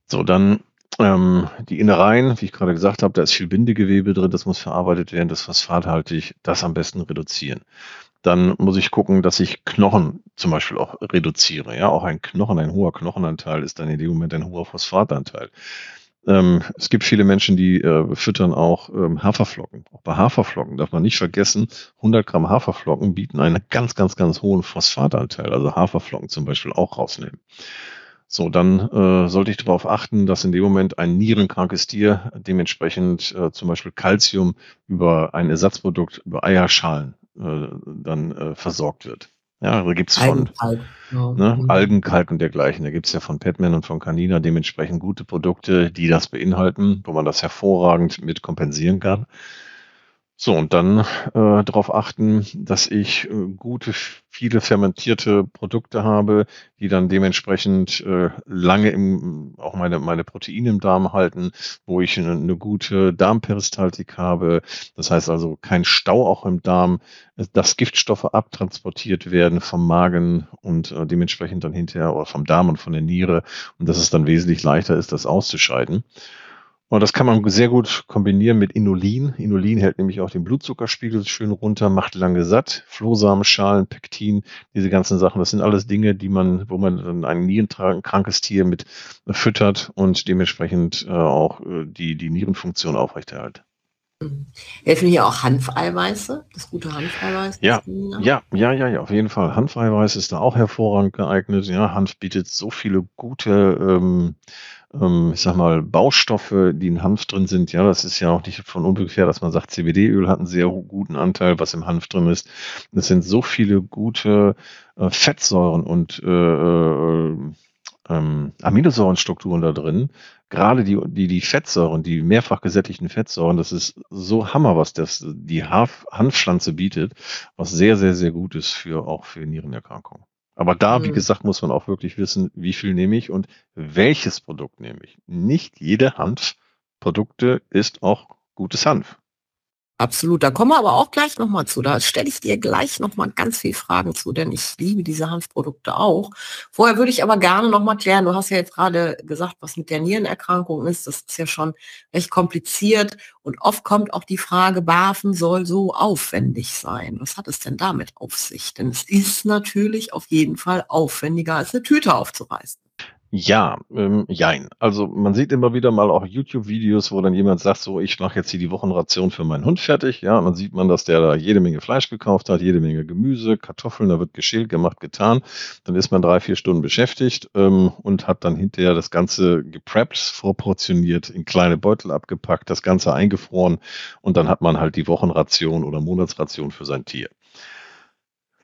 So, dann ähm, die Innereien, wie ich gerade gesagt habe, da ist viel Bindegewebe drin, das muss verarbeitet werden, das phosphathaltig, das am besten reduzieren. Dann muss ich gucken, dass ich Knochen zum Beispiel auch reduziere. Ja, auch ein Knochen, ein hoher Knochenanteil ist dann in dem Moment ein hoher Phosphatanteil. Ähm, es gibt viele Menschen, die äh, füttern auch ähm, Haferflocken. Auch bei Haferflocken darf man nicht vergessen, 100 Gramm Haferflocken bieten einen ganz, ganz, ganz hohen Phosphatanteil. Also Haferflocken zum Beispiel auch rausnehmen. So, dann äh, sollte ich darauf achten, dass in dem Moment ein nierenkrankes Tier dementsprechend äh, zum Beispiel Calcium über ein Ersatzprodukt, über Eierschalen äh, dann äh, versorgt wird. Ja, da gibt's von ja. ne, mhm. Algenkalk und dergleichen. Da gibt's ja von Petman und von Canina dementsprechend gute Produkte, die das beinhalten, wo man das hervorragend mit kompensieren kann. So, und dann äh, darauf achten, dass ich äh, gute, viele fermentierte Produkte habe, die dann dementsprechend äh, lange im, auch meine, meine Proteine im Darm halten, wo ich eine, eine gute Darmperistaltik habe. Das heißt also kein Stau auch im Darm, dass Giftstoffe abtransportiert werden vom Magen und äh, dementsprechend dann hinterher oder vom Darm und von der Niere und dass es dann wesentlich leichter ist, das auszuscheiden. Und das kann man sehr gut kombinieren mit Inulin. Inulin hält nämlich auch den Blutzuckerspiegel schön runter, macht lange satt. Flohsamenschalen, Pektin, diese ganzen Sachen, das sind alles Dinge, die man, wo man dann ein nierenkrankes Tier mit füttert und dementsprechend äh, auch äh, die, die Nierenfunktion aufrechterhält. Mhm. Helfen hier auch Hanfeiweiße, das gute Hanfeiweiß? Ja, ja, ja, ja, ja, auf jeden Fall. Hanfeiweiß ist da auch hervorragend geeignet. Ja, Hanf bietet so viele gute ähm, ähm, ich sag mal, Baustoffe, die in Hanf drin sind. Ja, das ist ja auch nicht von ungefähr, dass man sagt, CBD-Öl hat einen sehr guten Anteil, was im Hanf drin ist. Es sind so viele gute äh, Fettsäuren und äh, äh, ähm, Aminosäurenstrukturen da drin. Gerade die, die, die Fettsäuren, die mehrfach gesättigten Fettsäuren, das ist so Hammer, was das, die Hanf, Hanfpflanze bietet, was sehr, sehr, sehr gut ist für, auch für Nierenerkrankungen. Aber da, mhm. wie gesagt, muss man auch wirklich wissen, wie viel nehme ich und welches Produkt nehme ich. Nicht jede Hanfprodukte ist auch gutes Hanf. Absolut, da kommen wir aber auch gleich nochmal zu. Da stelle ich dir gleich nochmal ganz viele Fragen zu, denn ich liebe diese Hanfprodukte auch. Vorher würde ich aber gerne nochmal klären, du hast ja jetzt gerade gesagt, was mit der Nierenerkrankung ist. Das ist ja schon recht kompliziert und oft kommt auch die Frage, BAFen soll so aufwendig sein. Was hat es denn damit auf sich? Denn es ist natürlich auf jeden Fall aufwendiger, als eine Tüte aufzureißen. Ja, ähm, jein. Also man sieht immer wieder mal auch YouTube-Videos, wo dann jemand sagt, so, ich mache jetzt hier die Wochenration für meinen Hund fertig. Ja, und dann sieht man, dass der da jede Menge Fleisch gekauft hat, jede Menge Gemüse, Kartoffeln, da wird geschält, gemacht, getan. Dann ist man drei, vier Stunden beschäftigt ähm, und hat dann hinterher das Ganze gepreppt, vorportioniert, in kleine Beutel abgepackt, das Ganze eingefroren und dann hat man halt die Wochenration oder Monatsration für sein Tier.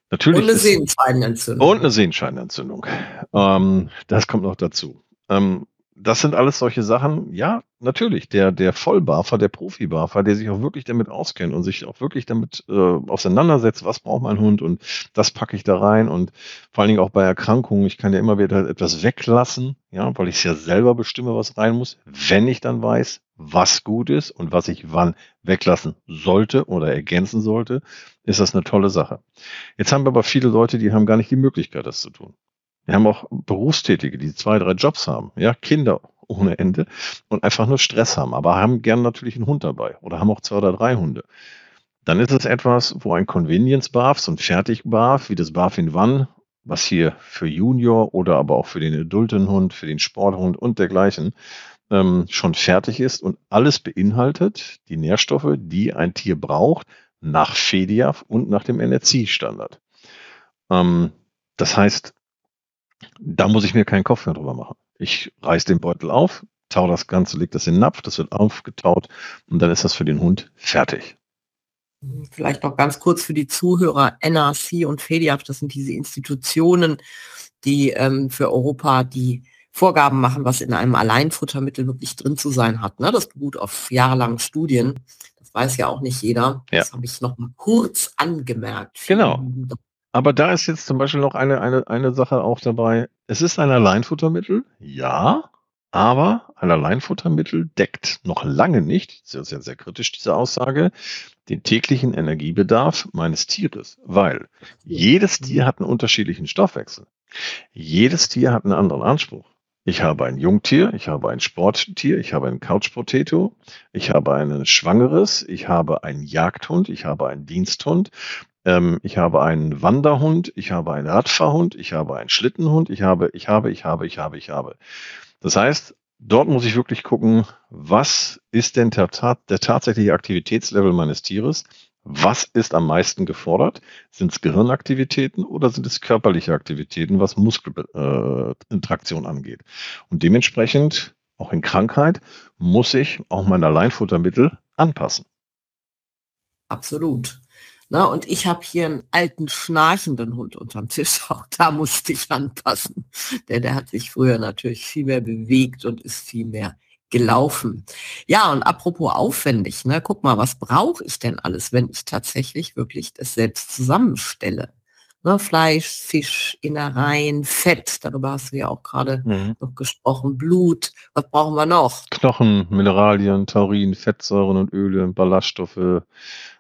Natürlich und eine Sehenscheidenentzündung. Und eine Sehenscheidenentzündung. Ähm, das kommt noch dazu. Ähm, das sind alles solche Sachen, ja, natürlich, der, der Vollbarfer, der Profi-Barfer, der sich auch wirklich damit auskennt und sich auch wirklich damit äh, auseinandersetzt, was braucht mein Hund und das packe ich da rein und vor allen Dingen auch bei Erkrankungen, ich kann ja immer wieder etwas weglassen, ja, weil ich ja selber bestimme, was rein muss, wenn ich dann weiß, was gut ist und was ich wann weglassen sollte oder ergänzen sollte, ist das eine tolle Sache. Jetzt haben wir aber viele Leute, die haben gar nicht die Möglichkeit, das zu tun. Wir haben auch Berufstätige, die zwei, drei Jobs haben, ja, Kinder ohne Ende und einfach nur Stress haben, aber haben gern natürlich einen Hund dabei oder haben auch zwei oder drei Hunde. Dann ist es etwas, wo ein Convenience Bath, so ein Fertig-Bath, wie das Bath in One, was hier für Junior oder aber auch für den adulten Hund, für den Sporthund und dergleichen ähm, schon fertig ist und alles beinhaltet die Nährstoffe, die ein Tier braucht, nach FEDIAF und nach dem NRC-Standard. Ähm, das heißt, da muss ich mir keinen Kopf mehr drüber machen. Ich reiß den Beutel auf, tau das Ganze, leg das in den Napf, das wird aufgetaut und dann ist das für den Hund fertig. Vielleicht noch ganz kurz für die Zuhörer, NRC und FEDIAF, das sind diese Institutionen, die ähm, für Europa die Vorgaben machen, was in einem Alleinfuttermittel wirklich drin zu sein hat. Ne? Das beruht auf jahrelangen Studien. Das weiß ja auch nicht jeder. Ja. Das habe ich noch mal kurz angemerkt. Genau. Aber da ist jetzt zum Beispiel noch eine, eine, eine Sache auch dabei. Es ist ein Alleinfuttermittel, ja, aber ein Alleinfuttermittel deckt noch lange nicht, das ist ja sehr kritisch, diese Aussage, den täglichen Energiebedarf meines Tieres, weil jedes Tier hat einen unterschiedlichen Stoffwechsel. Jedes Tier hat einen anderen Anspruch. Ich habe ein Jungtier, ich habe ein Sporttier, ich habe ein Couchpotato, ich habe ein Schwangeres, ich habe einen Jagdhund, ich habe einen Diensthund, ähm, ich habe einen Wanderhund, ich habe einen Radfahrhund, ich habe einen Schlittenhund, ich habe, ich habe, ich habe, ich habe, ich habe. Das heißt, dort muss ich wirklich gucken, was ist denn der, der tatsächliche Aktivitätslevel meines Tieres? Was ist am meisten gefordert? Sind es Gehirnaktivitäten oder sind es körperliche Aktivitäten, was Muskelinteraktion äh, angeht? Und dementsprechend, auch in Krankheit, muss ich auch mein Alleinfuttermittel anpassen. Absolut. Na, und ich habe hier einen alten schnarchenden Hund unterm Tisch. Auch da musste ich anpassen. Denn der hat sich früher natürlich viel mehr bewegt und ist viel mehr gelaufen. Ja, und apropos aufwendig, ne, guck mal, was brauche ich denn alles, wenn ich tatsächlich wirklich das selbst zusammenstelle? Ne, Fleisch, Fisch, Innereien, Fett, darüber hast du ja auch gerade mhm. noch gesprochen, Blut, was brauchen wir noch? Knochen, Mineralien, Taurin, Fettsäuren und Öle, Ballaststoffe,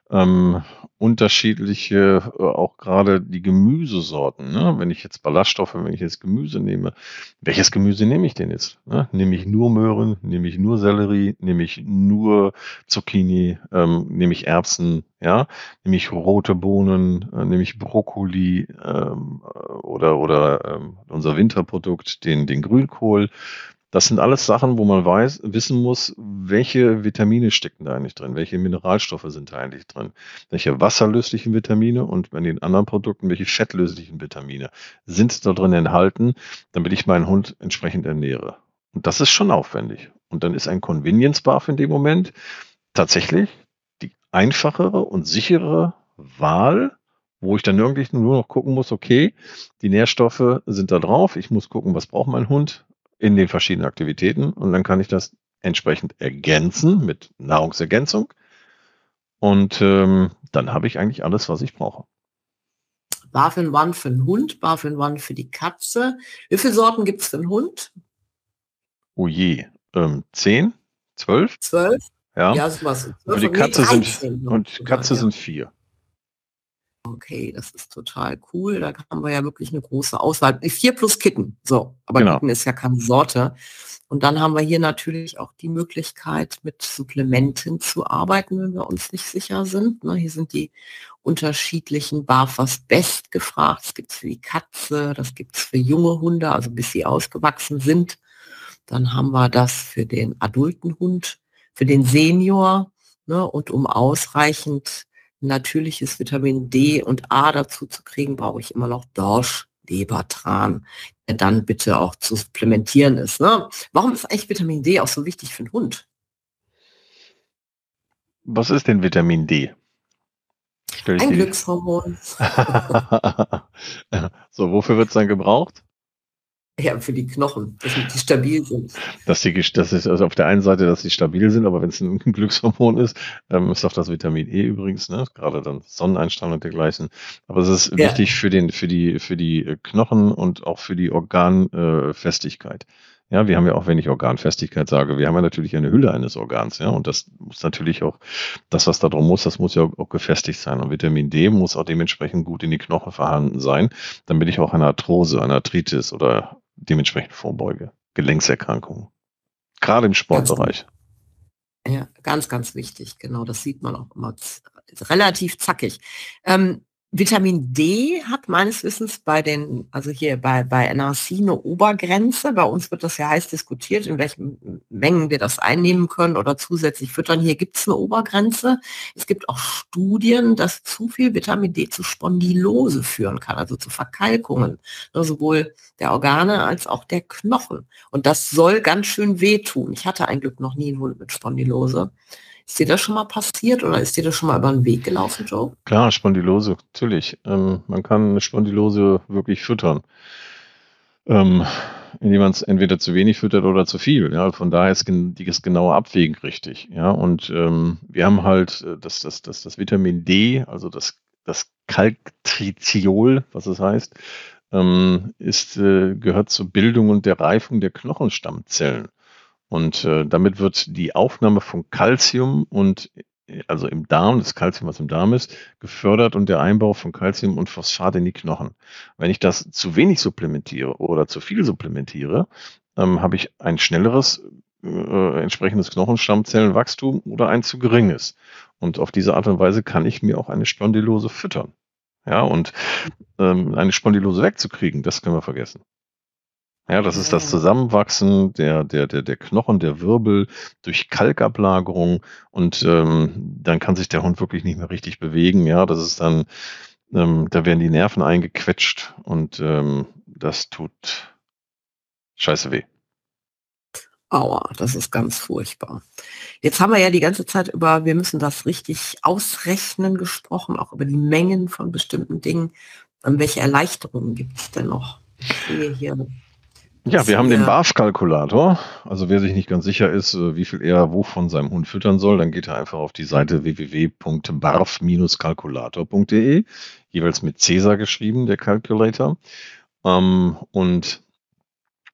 ähm, unterschiedliche, äh, auch gerade die Gemüsesorten. Ne? Wenn ich jetzt Ballaststoffe, wenn ich jetzt Gemüse nehme, welches Gemüse nehme ich denn jetzt? Ne? Nehme ich nur Möhren, nehme ich nur Sellerie, nehme ich nur Zucchini, ähm, nehme ich Erbsen, ja, nehme ich rote Bohnen, äh, nehme ich Brokkoli ähm, oder oder ähm, unser Winterprodukt, den den Grünkohl. Das sind alles Sachen, wo man weiß, wissen muss, welche Vitamine stecken da eigentlich drin, welche Mineralstoffe sind da eigentlich drin, welche wasserlöslichen Vitamine und bei den anderen Produkten, welche fettlöslichen Vitamine sind da drin enthalten, damit ich meinen Hund entsprechend ernähre. Und das ist schon aufwendig. Und dann ist ein Convenience Buff in dem Moment tatsächlich die einfachere und sicherere Wahl, wo ich dann irgendwie nur noch gucken muss, okay, die Nährstoffe sind da drauf, ich muss gucken, was braucht mein Hund, in den verschiedenen Aktivitäten und dann kann ich das entsprechend ergänzen mit Nahrungsergänzung und ähm, dann habe ich eigentlich alles, was ich brauche. Barfin One für den Hund, Barfin One für die Katze. Wie viele Sorten gibt es für den Hund? Oh je, ähm, zehn, zwölf? Zwölf? Ja. ja was, für die Katze sind und Katze ja. sind vier. Okay, das ist total cool. Da haben wir ja wirklich eine große Auswahl. Vier plus Kitten. So, aber genau. Kitten ist ja keine Sorte. Und dann haben wir hier natürlich auch die Möglichkeit, mit Supplementen zu arbeiten, wenn wir uns nicht sicher sind. Ne, hier sind die unterschiedlichen Barfers Best gefragt. Das gibt es für die Katze, das gibt es für junge Hunde, also bis sie ausgewachsen sind. Dann haben wir das für den adulten Hund, für den Senior. Ne, und um ausreichend natürliches Vitamin D und A dazu zu kriegen, brauche ich immer noch Dorsch, Lebertran, der dann bitte auch zu supplementieren ist. Ne? Warum ist eigentlich Vitamin D auch so wichtig für den Hund? Was ist denn Vitamin D? Ein Glückshormon. so, wofür wird es dann gebraucht? Ja, für die Knochen, dass die stabil sind. Dass die, das ist also auf der einen Seite, dass sie stabil sind, aber wenn es ein Glückshormon ist, ähm, ist auch das Vitamin E übrigens, ne? gerade dann Sonneneinstrahlung und dergleichen. Aber es ist ja. wichtig für den, für die, für die Knochen und auch für die Organfestigkeit. Äh, ja, wir haben ja auch, wenn ich Organfestigkeit sage, wir haben ja natürlich eine Hülle eines Organs, ja, und das muss natürlich auch, das, was da drum muss, das muss ja auch gefestigt sein. Und Vitamin D muss auch dementsprechend gut in die Knochen vorhanden sein, damit ich auch eine Arthrose, eine Arthritis oder dementsprechend vorbeuge. Gelenkserkrankungen. Gerade im Sportbereich. ja, ganz, ganz wichtig. Genau, das sieht man auch immer relativ zackig. Ähm, Vitamin D hat meines Wissens bei den, also hier bei, bei NRC eine Obergrenze. Bei uns wird das ja heiß diskutiert, in welchen Mengen wir das einnehmen können oder zusätzlich füttern. Hier gibt es eine Obergrenze. Es gibt auch Studien, dass zu viel Vitamin D zu Spondylose führen kann, also zu Verkalkungen, ne, sowohl der Organe als auch der Knochen. Und das soll ganz schön wehtun. Ich hatte ein Glück noch nie einen Hund mit Spondylose. Ist dir das schon mal passiert oder ist dir das schon mal über den Weg gelaufen, Joe? Klar, Spondylose, natürlich. Ähm, man kann eine Spondylose wirklich füttern. Ähm, indem man es entweder zu wenig füttert oder zu viel. Ja, von daher ist das genaue Abwägen richtig. Ja, und ähm, wir haben halt äh, das, das, das, das Vitamin D, also das, das Kalktritiol, was es heißt, ähm, ist, äh, gehört zur Bildung und der Reifung der Knochenstammzellen. Und äh, damit wird die Aufnahme von Calcium und also im Darm, das Calcium, was im Darm ist, gefördert und der Einbau von Calcium und Phosphat in die Knochen. Wenn ich das zu wenig supplementiere oder zu viel supplementiere, ähm, habe ich ein schnelleres äh, entsprechendes Knochenstammzellenwachstum oder ein zu geringes. Und auf diese Art und Weise kann ich mir auch eine Spondylose füttern. Ja, und ähm, eine Spondylose wegzukriegen, das können wir vergessen. Ja, das ist das. Zusammenwachsen der, der, der, der Knochen, der Wirbel durch Kalkablagerung und ähm, dann kann sich der Hund wirklich nicht mehr richtig bewegen. Ja, das ist dann, ähm, da werden die Nerven eingequetscht und ähm, das tut scheiße weh. Aua, das ist ganz furchtbar. Jetzt haben wir ja die ganze Zeit über, wir müssen das richtig ausrechnen gesprochen, auch über die Mengen von bestimmten Dingen. Ähm, welche Erleichterungen gibt es denn noch? Ich sehe hier. Ja, wir haben den BAF-Kalkulator. Also wer sich nicht ganz sicher ist, äh, wie viel er wo von seinem Hund füttern soll, dann geht er einfach auf die Seite www.barf-kalkulator.de, jeweils mit Cäsar geschrieben, der Calculator. Ähm, und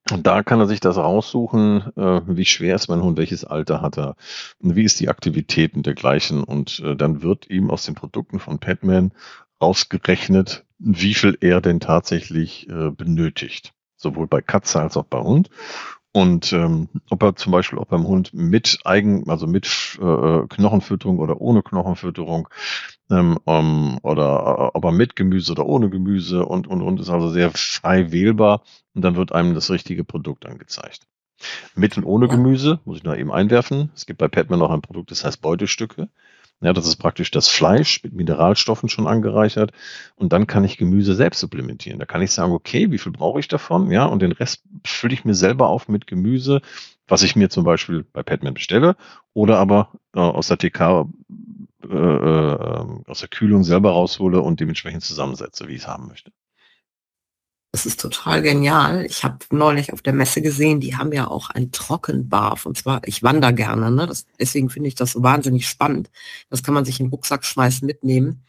da kann er sich das raussuchen, äh, wie schwer ist mein Hund, welches Alter hat er, und wie ist die Aktivität und dergleichen. Und äh, dann wird ihm aus den Produkten von Padman rausgerechnet, wie viel er denn tatsächlich benötigt. Sowohl bei Katze als auch bei Hund. Und ähm, ob er zum Beispiel auch beim Hund mit Eigen, also mit äh, Knochenfütterung oder ohne Knochenfütterung ähm, ähm, oder äh, ob er mit Gemüse oder ohne Gemüse und und und ist also sehr frei wählbar und dann wird einem das richtige Produkt angezeigt. Mit und ohne. Gemüse, muss ich noch eben einwerfen. Es gibt bei Padman noch ein Produkt, das heißt Beutestücke. Ja, das ist praktisch das Fleisch mit Mineralstoffen schon angereichert. Und dann kann ich Gemüse selbst supplementieren. Da kann ich sagen, okay, wie viel brauche ich davon? Ja, und den Rest fülle ich mir selber auf mit Gemüse, was ich mir zum Beispiel bei Padman bestelle oder aber äh, aus der TK, äh, äh, aus der Kühlung selber raushole und dementsprechend zusammensetze, wie ich es haben möchte. Das ist total genial. Ich habe neulich auf der Messe gesehen, die haben ja auch ein Trockenbarf. Und zwar, ich wandere gerne, ne? Das, deswegen finde ich das so wahnsinnig spannend. Das kann man sich in den Rucksack schmeißen, mitnehmen.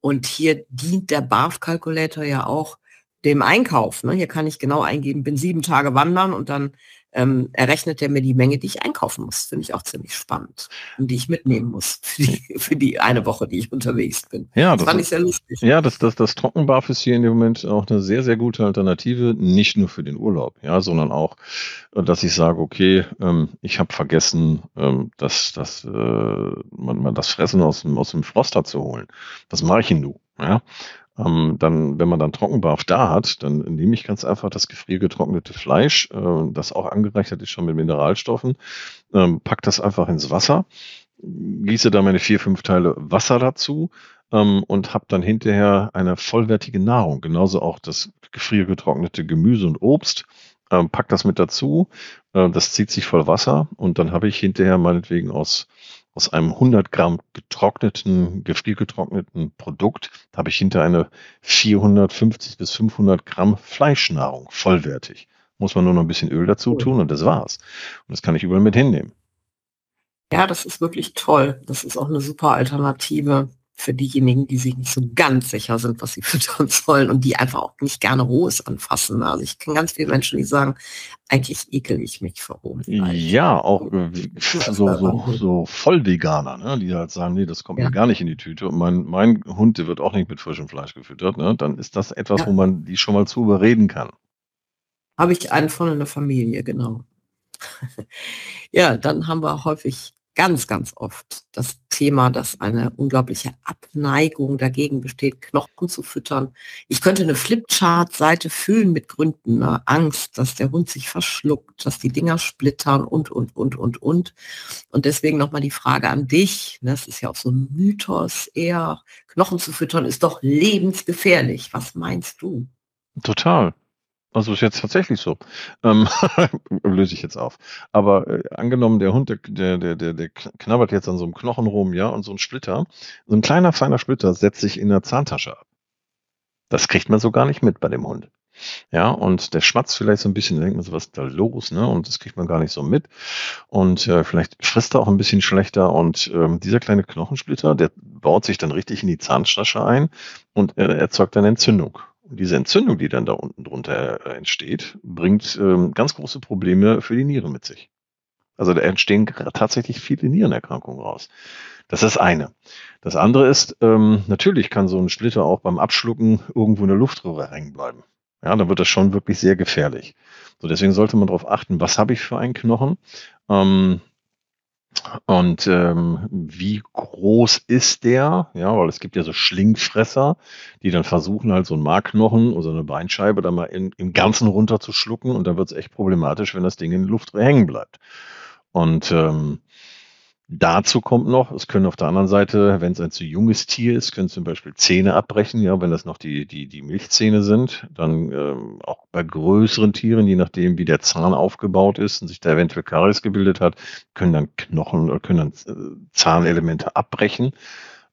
Und hier dient der Barf-Kalkulator ja auch dem Einkauf. Ne? Hier kann ich genau eingeben, bin sieben Tage wandern und dann ähm, errechnet er mir die Menge, die ich einkaufen muss. Finde ich auch ziemlich spannend. Und die ich mitnehmen muss für die, für die eine Woche, die ich unterwegs bin. Ja, Das das fand ist, ich sehr lustig. Ja, das, das, das Trockenbarf ist hier in dem Moment auch eine sehr, sehr gute Alternative, nicht nur für den Urlaub, ja, sondern auch, äh, dass ich sage, okay, ähm, ich habe vergessen, ähm, dass, dass äh, man, man das Fressen aus dem, aus dem Froster zu holen. Was mache ich denn nun? Ja? Ähm, dann, wenn man dann Trockenbarf da hat, dann nehme ich ganz einfach das gefriergetrocknete Fleisch, äh, das auch angereichert ist schon mit Mineralstoffen, ähm, pack das einfach ins Wasser, gieße da meine vier, fünf Teile Wasser dazu, ähm, und habe dann hinterher eine vollwertige Nahrung. Genauso auch das gefriergetrocknete Gemüse und Obst. Ähm, pack das mit dazu. Äh, das zieht sich voll Wasser und dann habe ich hinterher meinetwegen aus aus einem 100 Gramm getrockneten, gefriergetrockneten Produkt habe ich hinter eine 450 bis 500 Gramm Fleischnahrung, vollwertig. Muss man nur noch ein bisschen Öl dazu tun und das war's. Und das kann ich überall mit hinnehmen. Ja, das ist wirklich toll. Das ist auch eine super Alternative für diejenigen, die sich nicht so ganz sicher sind, was sie füttern sollen und die einfach auch nicht gerne Rohes anfassen. Also ich kenne ganz viele Menschen, die sagen, eigentlich ekel ich mich vor rohem. Ja, auch äh, so, so, so Vollveganer, ne? die halt sagen, nee, das kommt Ja. mir gar nicht in die Tüte. Und mein, mein Hund, der wird auch nicht mit frischem Fleisch gefüttert. Ne? Dann ist das etwas, Ja. wo man die schon mal zu überreden kann. Habe ich einen von in der Familie, genau. ja, dann haben wir häufig ganz, ganz oft das Thema, dass eine unglaubliche Abneigung dagegen besteht, Knochen zu füttern. Ich könnte eine Flipchart-Seite füllen mit Gründen, ne? Angst, dass der Hund sich verschluckt, dass die Dinger splittern und, und, und, und, und. Und deswegen nochmal die Frage an dich. ne, Das ist ja auch so ein Mythos eher. Knochen zu füttern ist doch lebensgefährlich. Was meinst du? Total. Also ist jetzt tatsächlich so. Ähm, löse ich jetzt auf. Aber äh, angenommen, der Hund, der, der, der, der, knabbert jetzt an so einem Knochen rum, ja, und so ein Splitter, so ein kleiner, feiner Splitter setzt sich in der Zahntasche ab. Das kriegt man so gar nicht mit bei dem Hund. Ja, und der schmatzt vielleicht so ein bisschen, denkt man so, was ist da los, ne? Und das kriegt man gar nicht so mit. Und äh, vielleicht frisst er auch ein bisschen schlechter. Und ähm, dieser kleine Knochensplitter, der baut sich dann richtig in die Zahntasche ein und äh, erzeugt eine Entzündung. Und diese Entzündung, die dann da unten drunter äh, entsteht, bringt ähm, ganz große Probleme für die Nieren mit sich. Also da entstehen tatsächlich viele Nierenerkrankungen raus. Das ist das eine. Das andere ist, ähm, natürlich kann so ein Splitter auch beim Abschlucken irgendwo in der Luftröhre hängen bleiben. Ja, dann wird das schon wirklich sehr gefährlich. So, deswegen sollte man darauf achten, was habe ich für einen Knochen. Ähm, Und ähm, wie groß ist der? Ja, weil es gibt ja so Schlingfresser, die dann versuchen halt so ein Markknochen oder so eine Beinscheibe da mal in, im Ganzen runterzuschlucken und dann wird es echt problematisch, wenn das Ding in der Luft hängen bleibt. Und ähm, Dazu kommt noch, es können auf der anderen Seite, wenn es ein zu junges Tier ist, können zum Beispiel Zähne abbrechen, ja, wenn das noch die, die, die Milchzähne sind. Dann ähm, auch bei größeren Tieren, je nachdem, wie der Zahn aufgebaut ist und sich da eventuell Karies gebildet hat, können dann Knochen oder können dann äh, Zahnelemente abbrechen.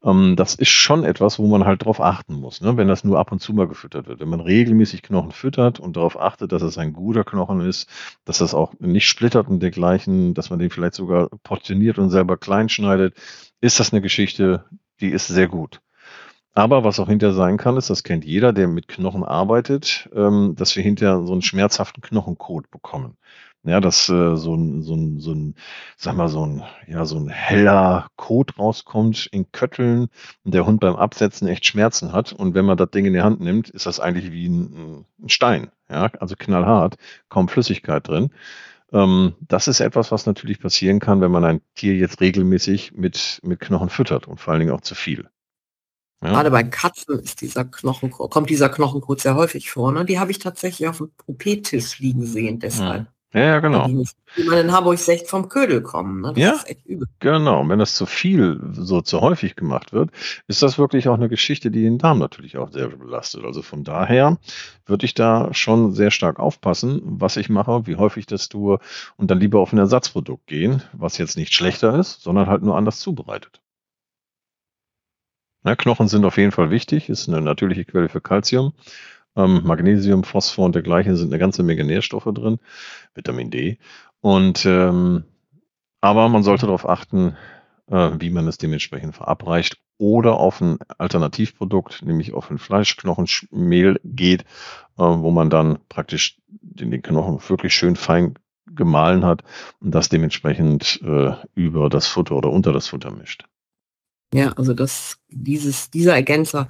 Ähm, das ist schon etwas, wo man halt drauf achten muss, ne? wenn das nur ab und zu mal gefüttert wird. Wenn man regelmäßig Knochen füttert und darauf achtet, dass es ein guter Knochen ist, dass das auch nicht splittert und dergleichen, dass man den vielleicht sogar portioniert und selber klein schneidet, ist das eine Geschichte, die ist sehr gut. Aber was auch hinterher sein kann, ist, das kennt jeder, der mit Knochen arbeitet, ähm, dass wir hinterher so einen schmerzhaften Knochencode bekommen. Ja, dass äh, so ein, so ein, so ein, sag mal, so ein, ja, so ein heller Kot rauskommt in Kötteln und der Hund beim Absetzen echt Schmerzen hat. Und wenn man das Ding in die Hand nimmt, ist das eigentlich wie ein, ein Stein. Ja, also knallhart, kaum Flüssigkeit drin. Ähm, das ist etwas, was natürlich passieren kann, wenn man ein Tier jetzt regelmäßig mit, mit Knochen füttert und vor allen Dingen auch zu viel. Ja. Gerade bei Katzen ist dieser Knochen, kommt dieser Knochenkot sehr häufig vor. Ne? Die habe ich tatsächlich auf dem Propetisch liegen sehen, deshalb. Ja. Ja, ja, genau. Die, die man in Hamburg echt vom Ködel kommen. Ne? Das ja, ist echt übel. genau. Und wenn das zu viel, so zu häufig gemacht wird, ist das wirklich auch eine Geschichte, die den Darm natürlich auch sehr belastet. Also von daher würde ich da schon sehr stark aufpassen, was ich mache, wie häufig ich das tue und dann lieber auf ein Ersatzprodukt gehen, was jetzt nicht schlechter ist, sondern halt nur anders zubereitet. Ja, Knochen sind auf jeden Fall wichtig, ist eine natürliche Quelle für Kalzium. Ähm, Magnesium, Phosphor und dergleichen sind eine ganze Menge Nährstoffe drin, Vitamin D. Und ähm, aber man sollte darauf achten, äh, wie man es dementsprechend verabreicht oder auf ein Alternativprodukt, nämlich auf ein Fleischknochenmehl geht, äh, wo man dann praktisch den, den Knochen wirklich schön fein gemahlen hat und das dementsprechend äh, über das Futter oder unter das Futter mischt. Ja, also das, dieses, dieser Ergänzer,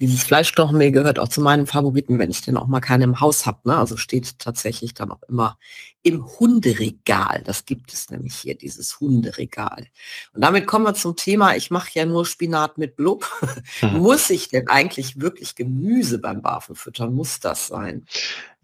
dieses Fleischknochenmehl gehört auch zu meinen Favoriten, wenn ich den auch mal keinen im Haus habe. Ne? Also steht tatsächlich dann auch immer im Hunderegal. Das gibt es nämlich hier, dieses Hunderegal. Und damit kommen wir zum Thema, ich mache ja nur Spinat mit Blub. Mhm. Muss ich denn eigentlich wirklich Gemüse beim Barfen füttern? Muss das sein?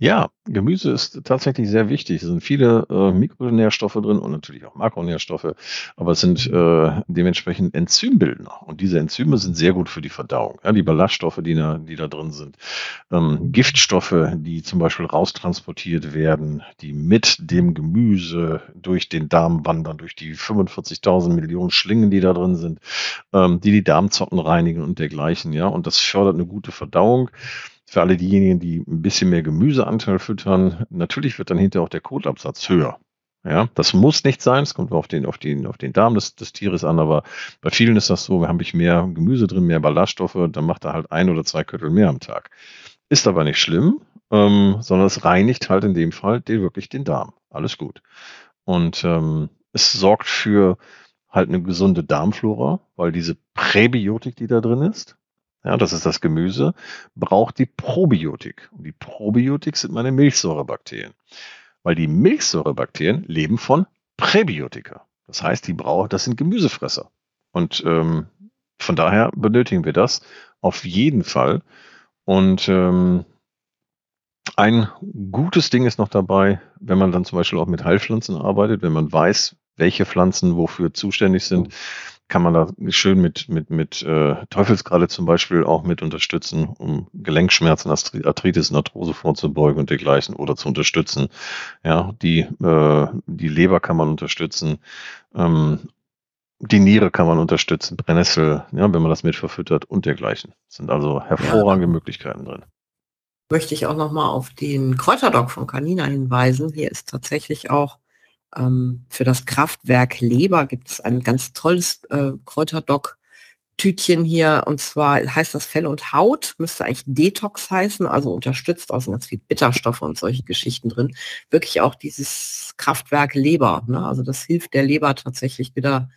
Ja, Gemüse ist tatsächlich sehr wichtig. Es sind viele äh, Mikronährstoffe drin und natürlich auch Makronährstoffe, aber es sind äh, dementsprechend Enzymbildner. Und diese Enzyme sind sehr gut für die Verdauung. Ja, die Ballaststoffe, die da, die da drin sind. Ähm, Giftstoffe, die zum Beispiel raustransportiert werden, die mit dem Gemüse durch den Darm wandern, durch die 45.000 Millionen Schlingen, die da drin sind, ähm, die die Darmzotten reinigen und dergleichen. Ja, und das fördert eine gute Verdauung für alle diejenigen, die ein bisschen mehr Gemüseanteil füttern, natürlich wird dann hinterher auch der Kotabsatz höher. Ja, das muss nicht sein, es kommt auf den, auf den, auf den Darm des, des Tieres an, aber bei vielen ist das so, habe ich mehr Gemüse drin, mehr Ballaststoffe, dann macht er halt ein oder zwei Köttel mehr am Tag. Ist aber nicht schlimm, ähm, sondern es reinigt halt in dem Fall den, wirklich den Darm. Alles gut. Und ähm, es sorgt für halt eine gesunde Darmflora, weil diese Präbiotik, die da drin ist, ja, das ist das Gemüse, braucht die Probiotik. Und die Probiotik sind meine Milchsäurebakterien. Weil die Milchsäurebakterien leben von Präbiotika. Das heißt, die brauchen, das sind Gemüsefresser. Und ähm, von daher benötigen wir das auf jeden Fall. Und ähm, ein gutes Ding ist noch dabei, wenn man dann zum Beispiel auch mit Heilpflanzen arbeitet, wenn man weiß, welche Pflanzen wofür zuständig sind, kann man da schön mit, mit, mit äh, Teufelskralle zum Beispiel auch mit unterstützen, um Gelenkschmerzen, Arthritis, Arthrose vorzubeugen und dergleichen oder zu unterstützen. Ja, die, äh, die Leber kann man unterstützen. Ähm, die Niere kann man unterstützen, Brennnessel, ja, wenn man das mit verfüttert und dergleichen. Das sind also hervorragende ja. Möglichkeiten drin. Möchte ich auch nochmal auf den Kräuterdoc von Canina hinweisen. Hier ist tatsächlich auch ähm, für das Kraftwerk Leber gibt es ein ganz tolles äh, Kräuterdoc. Tütchen hier und zwar heißt das Fell und Haut, müsste eigentlich Detox heißen, also unterstützt aus ganz viel Bitterstoffe und solche Geschichten drin. Wirklich auch dieses Kraftwerk Leber, ne? also das hilft der Leber tatsächlich wieder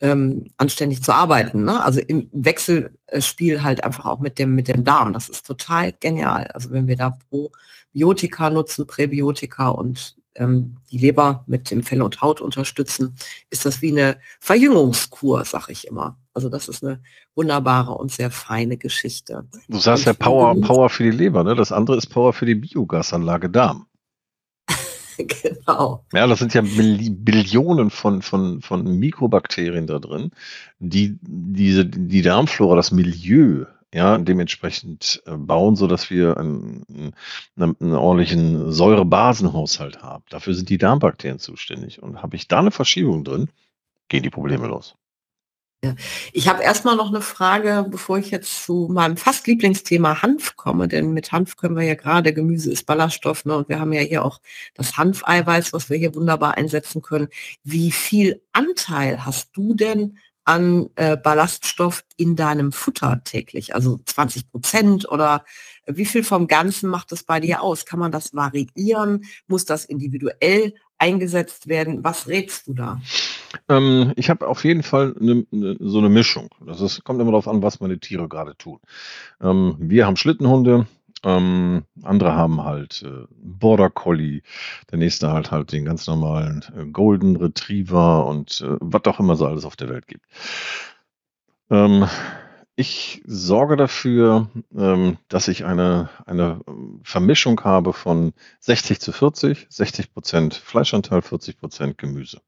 ähm, anständig zu arbeiten. Ne? Also im Wechselspiel halt einfach auch mit dem, mit dem Darm. Das ist total genial. Also wenn wir da Probiotika nutzen, Präbiotika und ähm, die Leber mit dem Fell und Haut unterstützen, ist das wie eine Verjüngungskur, sag ich immer. Also das ist eine wunderbare und sehr feine Geschichte. Du sagst ja Power, Power für die Leber, ne? Das andere ist Power für die Biogasanlage Darm. genau. Ja, das sind ja Billionen von, von, von Mikrobakterien da drin, die diese, die Darmflora, das Milieu, ja, dementsprechend äh, bauen, so dass wir einen, einen, einen ordentlichen Säurebasenhaushalt haben. Dafür sind die Darmbakterien zuständig. Und habe ich da eine Verschiebung drin, gehen die Probleme los. Ja. Ich habe erstmal noch eine Frage, bevor ich jetzt zu meinem fast Lieblingsthema Hanf komme, denn mit Hanf können wir ja gerade, Gemüse ist Ballaststoff, ne, und wir haben ja hier auch das Hanfeiweiß, was wir hier wunderbar einsetzen können. Wie viel Anteil hast du denn an äh, Ballaststoff in deinem Futter täglich? Also 20 Prozent oder wie viel vom Ganzen macht das bei dir aus? Kann man das variieren? Muss das individuell eingesetzt werden? Was rätst du da? Ähm, ich habe auf jeden Fall ne, ne, so eine Mischung. Das ist, kommt immer darauf an, was meine Tiere gerade tun. Ähm, wir haben Schlittenhunde, ähm, andere haben halt äh, Border Collie, der nächste halt halt den ganz normalen äh, Golden Retriever und äh, was auch immer so alles auf der Welt gibt. Ähm, ich sorge dafür, ähm, dass ich eine, eine Vermischung habe von 60 zu 40, 60 Prozent Fleischanteil, 40 Prozent Gemüse.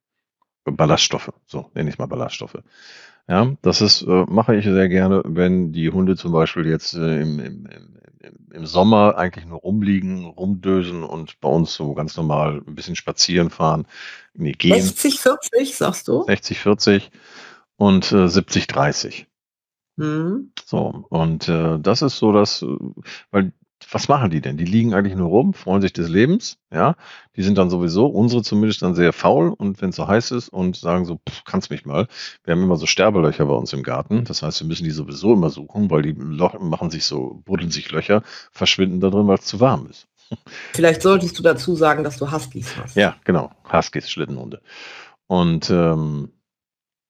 Ballaststoffe, so nenne ich mal Ballaststoffe. Ja, das ist, äh, mache ich sehr gerne, wenn die Hunde zum Beispiel jetzt äh, im, im, im, im Sommer eigentlich nur rumliegen, rumdösen und bei uns so ganz normal ein bisschen spazieren fahren. Nee, gehen. 60, 40, sagst du? 60, 40 und äh, 70, 30. Mhm. So, und äh, das ist so, dass, äh, weil was machen die denn? Die liegen eigentlich nur rum, freuen sich des Lebens, ja. Die sind dann sowieso, unsere zumindest dann sehr faul und wenn es so heiß ist und sagen so, pff, kannst mich mal. Wir haben immer so Sterbelöcher bei uns im Garten. Das heißt, wir müssen die sowieso immer suchen, weil die Loch machen sich so, buddeln sich Löcher, verschwinden da drin, weil es zu warm ist. Vielleicht solltest du dazu sagen, dass du Huskies hast. Ja, genau. Huskies, Schlittenhunde. Und ähm,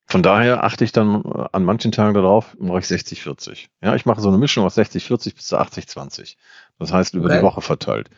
von daher achte ich dann äh, an manchen Tagen darauf, mache ich 60-40. Ja, ich mache so eine Mischung aus 60-40 bis zu 80-20. Das heißt, über okay. die Woche verteilt.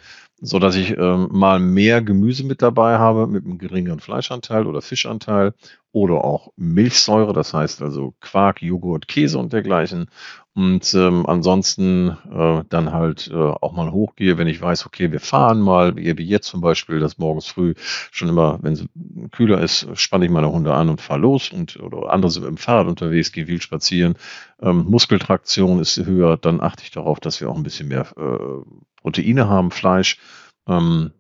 So dass ich ähm, mal mehr Gemüse mit dabei habe, mit einem geringeren Fleischanteil oder Fischanteil oder auch Milchsäure, das heißt also Quark, Joghurt, Käse und dergleichen. Und ähm, ansonsten äh, dann halt äh, auch mal hochgehe, wenn ich weiß, okay, wir fahren mal, wie jetzt zum Beispiel, das morgens früh schon immer, wenn es kühler ist, spanne ich meine Hunde an und fahre los und oder andere sind dem Fahrrad unterwegs, gehe viel spazieren. Ähm, Muskeltraktion ist höher, dann achte ich darauf, dass wir auch ein bisschen mehr äh, Proteine haben, Fleisch. Ähm,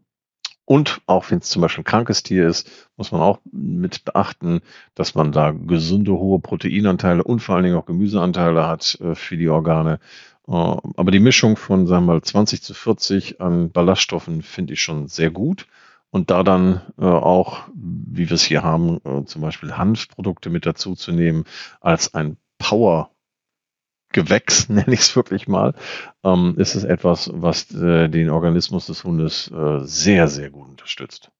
und auch wenn es zum Beispiel ein krankes Tier ist, muss man auch mit beachten, dass man da gesunde, hohe Proteinanteile und vor allen Dingen auch Gemüseanteile hat äh, für die Organe. Äh, aber die Mischung von, sagen wir mal, 20 zu 40 an Ballaststoffen finde ich schon sehr gut. Und da dann äh, auch, wie wir es hier haben, äh, zum Beispiel Hanfprodukte mit dazu zu nehmen, als ein Power Gewächs, nenne ich es wirklich mal, ähm, ist es etwas, was äh, den Organismus des Hundes äh, sehr, sehr gut unterstützt.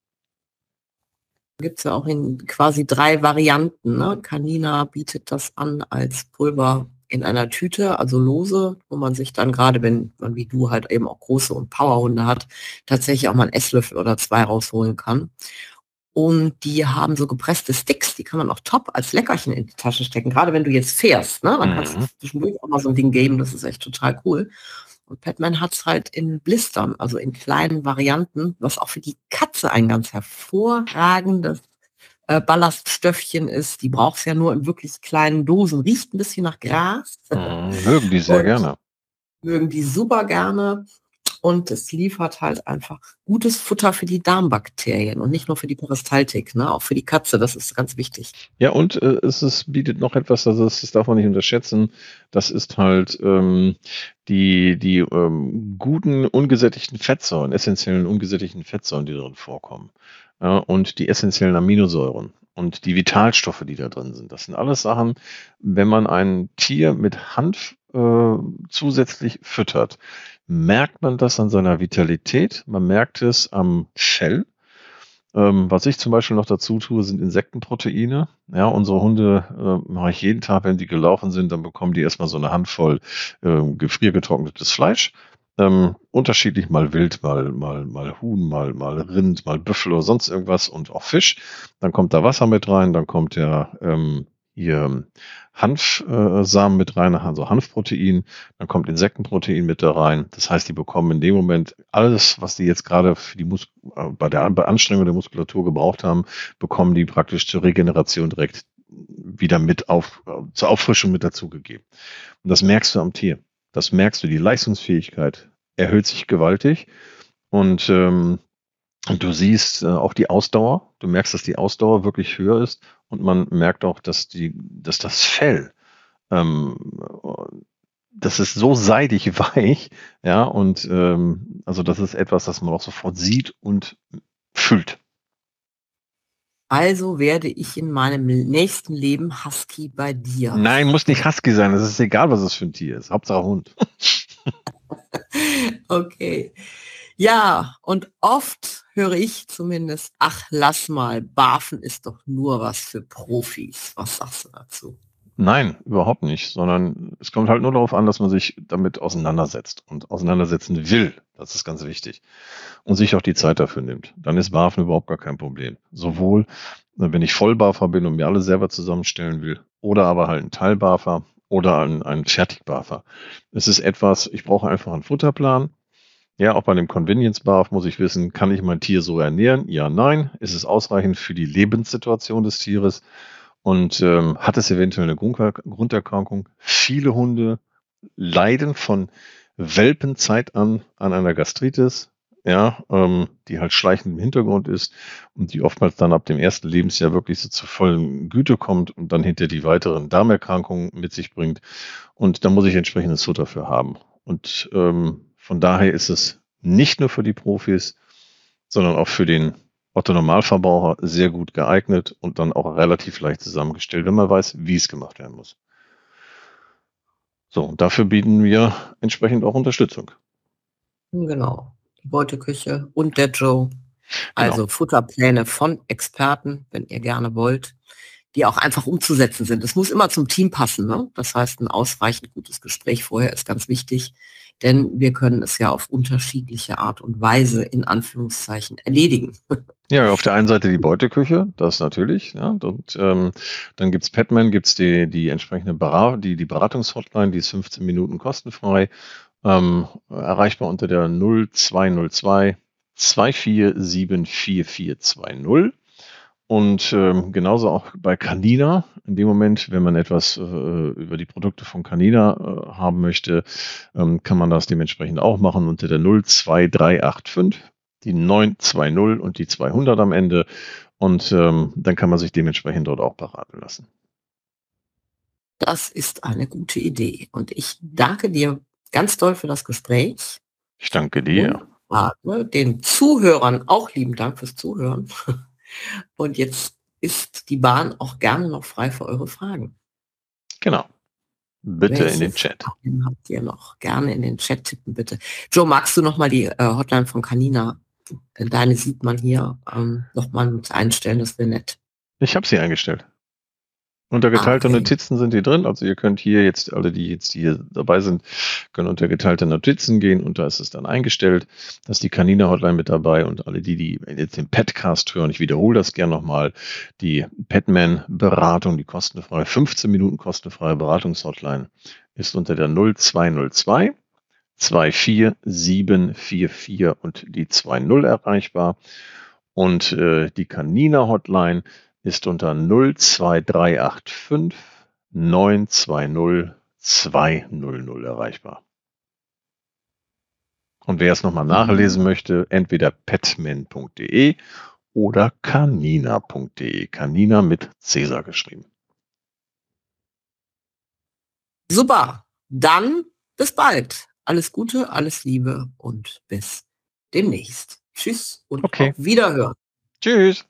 Gibt es ja auch in quasi drei Varianten. Ne? Canina bietet das an als Pulver in einer Tüte, also lose, wo man sich dann gerade, wenn man wie du halt eben auch große und Powerhunde hat, tatsächlich auch mal einen Esslöffel oder zwei rausholen kann. Und die haben so gepresste Sticks, die kann man auch top als Leckerchen in die Tasche stecken. Gerade wenn du jetzt fährst, ne? dann kannst du mhm. zwischendurch auch mal so ein Ding geben. Das ist echt total cool. Und Batman hat es halt in Blistern, also in kleinen Varianten, was auch für die Katze ein ganz hervorragendes äh, Ballaststöffchen ist. Die braucht es ja nur in wirklich kleinen Dosen. Riecht ein bisschen nach Gras. Mhm, mögen die sehr Und gerne. Mögen die super gerne und es liefert halt einfach gutes Futter für die Darmbakterien und nicht nur für die Peristaltik, ne? auch für die Katze, das ist ganz wichtig. Ja, und äh, es ist, bietet noch etwas, also das, das darf man nicht unterschätzen, das ist halt ähm, die, die ähm, guten ungesättigten Fettsäuren, essentiellen ungesättigten Fettsäuren, die darin vorkommen. Ja, und die essentiellen Aminosäuren und die Vitalstoffe, die da drin sind. Das sind alles Sachen, wenn man ein Tier mit Hanf äh, zusätzlich füttert, merkt man das an seiner Vitalität, man merkt es am Shell. Ähm, was ich zum Beispiel noch dazu tue, sind Insektenproteine. Ja, unsere Hunde äh, mache ich jeden Tag, wenn die gelaufen sind, dann bekommen die erstmal so eine Handvoll äh, gefriergetrocknetes Fleisch. Ähm, unterschiedlich mal Wild, mal, mal, mal Huhn, mal, mal Rind, mal Büffel oder sonst irgendwas und auch Fisch. Dann kommt da Wasser mit rein, dann kommt der ähm, hier Hanfsamen äh, mit rein, also Hanfprotein, dann kommt Insektenprotein mit da rein. Das heißt, die bekommen in dem Moment alles, was die jetzt gerade für die Mus äh, bei der Anstrengung der Muskulatur gebraucht haben, bekommen die praktisch zur Regeneration direkt wieder mit auf, äh, zur Auffrischung mit dazugegeben. Und das merkst du am Tier. Das merkst du, die Leistungsfähigkeit erhöht sich gewaltig und ähm, du siehst äh, auch die Ausdauer. Du merkst, dass die Ausdauer wirklich höher ist. Und man merkt auch, dass die, dass das Fell, ähm, das ist so seidig weich, ja, und ähm, also das ist etwas, das man auch sofort sieht und fühlt. Also werde ich in meinem nächsten Leben Husky bei dir. Nein, muss nicht Husky sein. Es ist egal, was es für ein Tier ist. Hauptsache Hund. okay. Ja, und oft höre ich zumindest, ach, lass mal, Barfen ist doch nur was für Profis. Was sagst du dazu? Nein, überhaupt nicht, sondern es kommt halt nur darauf an, dass man sich damit auseinandersetzt und auseinandersetzen will. Das ist ganz wichtig. Und sich auch die Zeit dafür nimmt. Dann ist Barfen überhaupt gar kein Problem. Sowohl, äh, wenn ich Vollbarfer bin und mir alle selber zusammenstellen will, oder aber halt ein Teilbarfer oder ein, ein Fertigbarfer. Es ist etwas, ich brauche einfach einen Futterplan ja, auch bei dem Convenience Bar muss ich wissen, kann ich mein Tier so ernähren? Ja, nein. Ist es ausreichend für die Lebenssituation des Tieres? Und ähm, hat es eventuell eine Grunderkrankung? Viele Hunde leiden von Welpenzeit an an einer Gastritis, ja, ähm, die halt schleichend im Hintergrund ist und die oftmals dann ab dem ersten Lebensjahr wirklich so zur vollen Güte kommt und dann hinter die weiteren Darmerkrankungen mit sich bringt. Und da muss ich entsprechendes Futter für haben. Und ähm, von daher ist es nicht nur für die Profis, sondern auch für den Otto Normalverbraucher sehr gut geeignet und dann auch relativ leicht zusammengestellt, wenn man weiß, wie es gemacht werden muss. So, dafür bieten wir entsprechend auch Unterstützung. Genau. Die Beuteküche und der Joe. Also genau. Futterpläne von Experten, wenn ihr gerne wollt, die auch einfach umzusetzen sind. Es muss immer zum Team passen. Ne? Das heißt, ein ausreichend gutes Gespräch vorher ist ganz wichtig denn wir können es ja auf unterschiedliche Art und Weise in Anführungszeichen erledigen. Ja, auf der einen Seite die Beuteküche, das natürlich. Ja, und ähm, dann gibt's Padman, gibt's die, die entsprechende Berat die, die Beratungshotline, die ist 15 Minuten kostenfrei, ähm, erreichbar unter der 0202 2474420. Und ähm, genauso auch bei Canina. In dem Moment, wenn man etwas äh, über die Produkte von Canina äh, haben möchte, ähm, kann man das dementsprechend auch machen unter der 02385, die 920 und die 200 am Ende. Und ähm, dann kann man sich dementsprechend dort auch beraten lassen. Das ist eine gute Idee. Und ich danke dir ganz doll für das Gespräch. Ich danke dir. Und, den Zuhörern auch lieben Dank fürs Zuhören. Und jetzt ist die Bahn auch gerne noch frei für eure Fragen. Genau. Bitte Welche in den Chat. Fragen habt ihr noch? Gerne in den Chat tippen, bitte. Joe, magst du noch mal die äh, Hotline von Canina? Deine sieht man hier ähm, noch mal mit einstellen, das wäre nett. Ich habe sie eingestellt. Unter geteilte ah, okay. Notizen sind die drin. Also ihr könnt hier jetzt, alle die jetzt hier dabei sind, können unter geteilte Notizen gehen und da ist es dann eingestellt. Da ist die Kanine Hotline mit dabei und alle die, die jetzt den Petcast hören, ich wiederhole das gerne nochmal, die Petman Beratung, die kostenfreie, 15 Minuten kostenfreie Beratungshotline ist unter der 0202 24744 und die 20 erreichbar. Und äh, die Kanina Hotline ist unter 02385 920 200 erreichbar. Und wer es nochmal nachlesen möchte, entweder petman.de oder canina.de. Canina mit Cäsar geschrieben. Super. Dann bis bald. Alles Gute, alles Liebe und bis demnächst. Tschüss und okay. auf Wiederhören. Tschüss.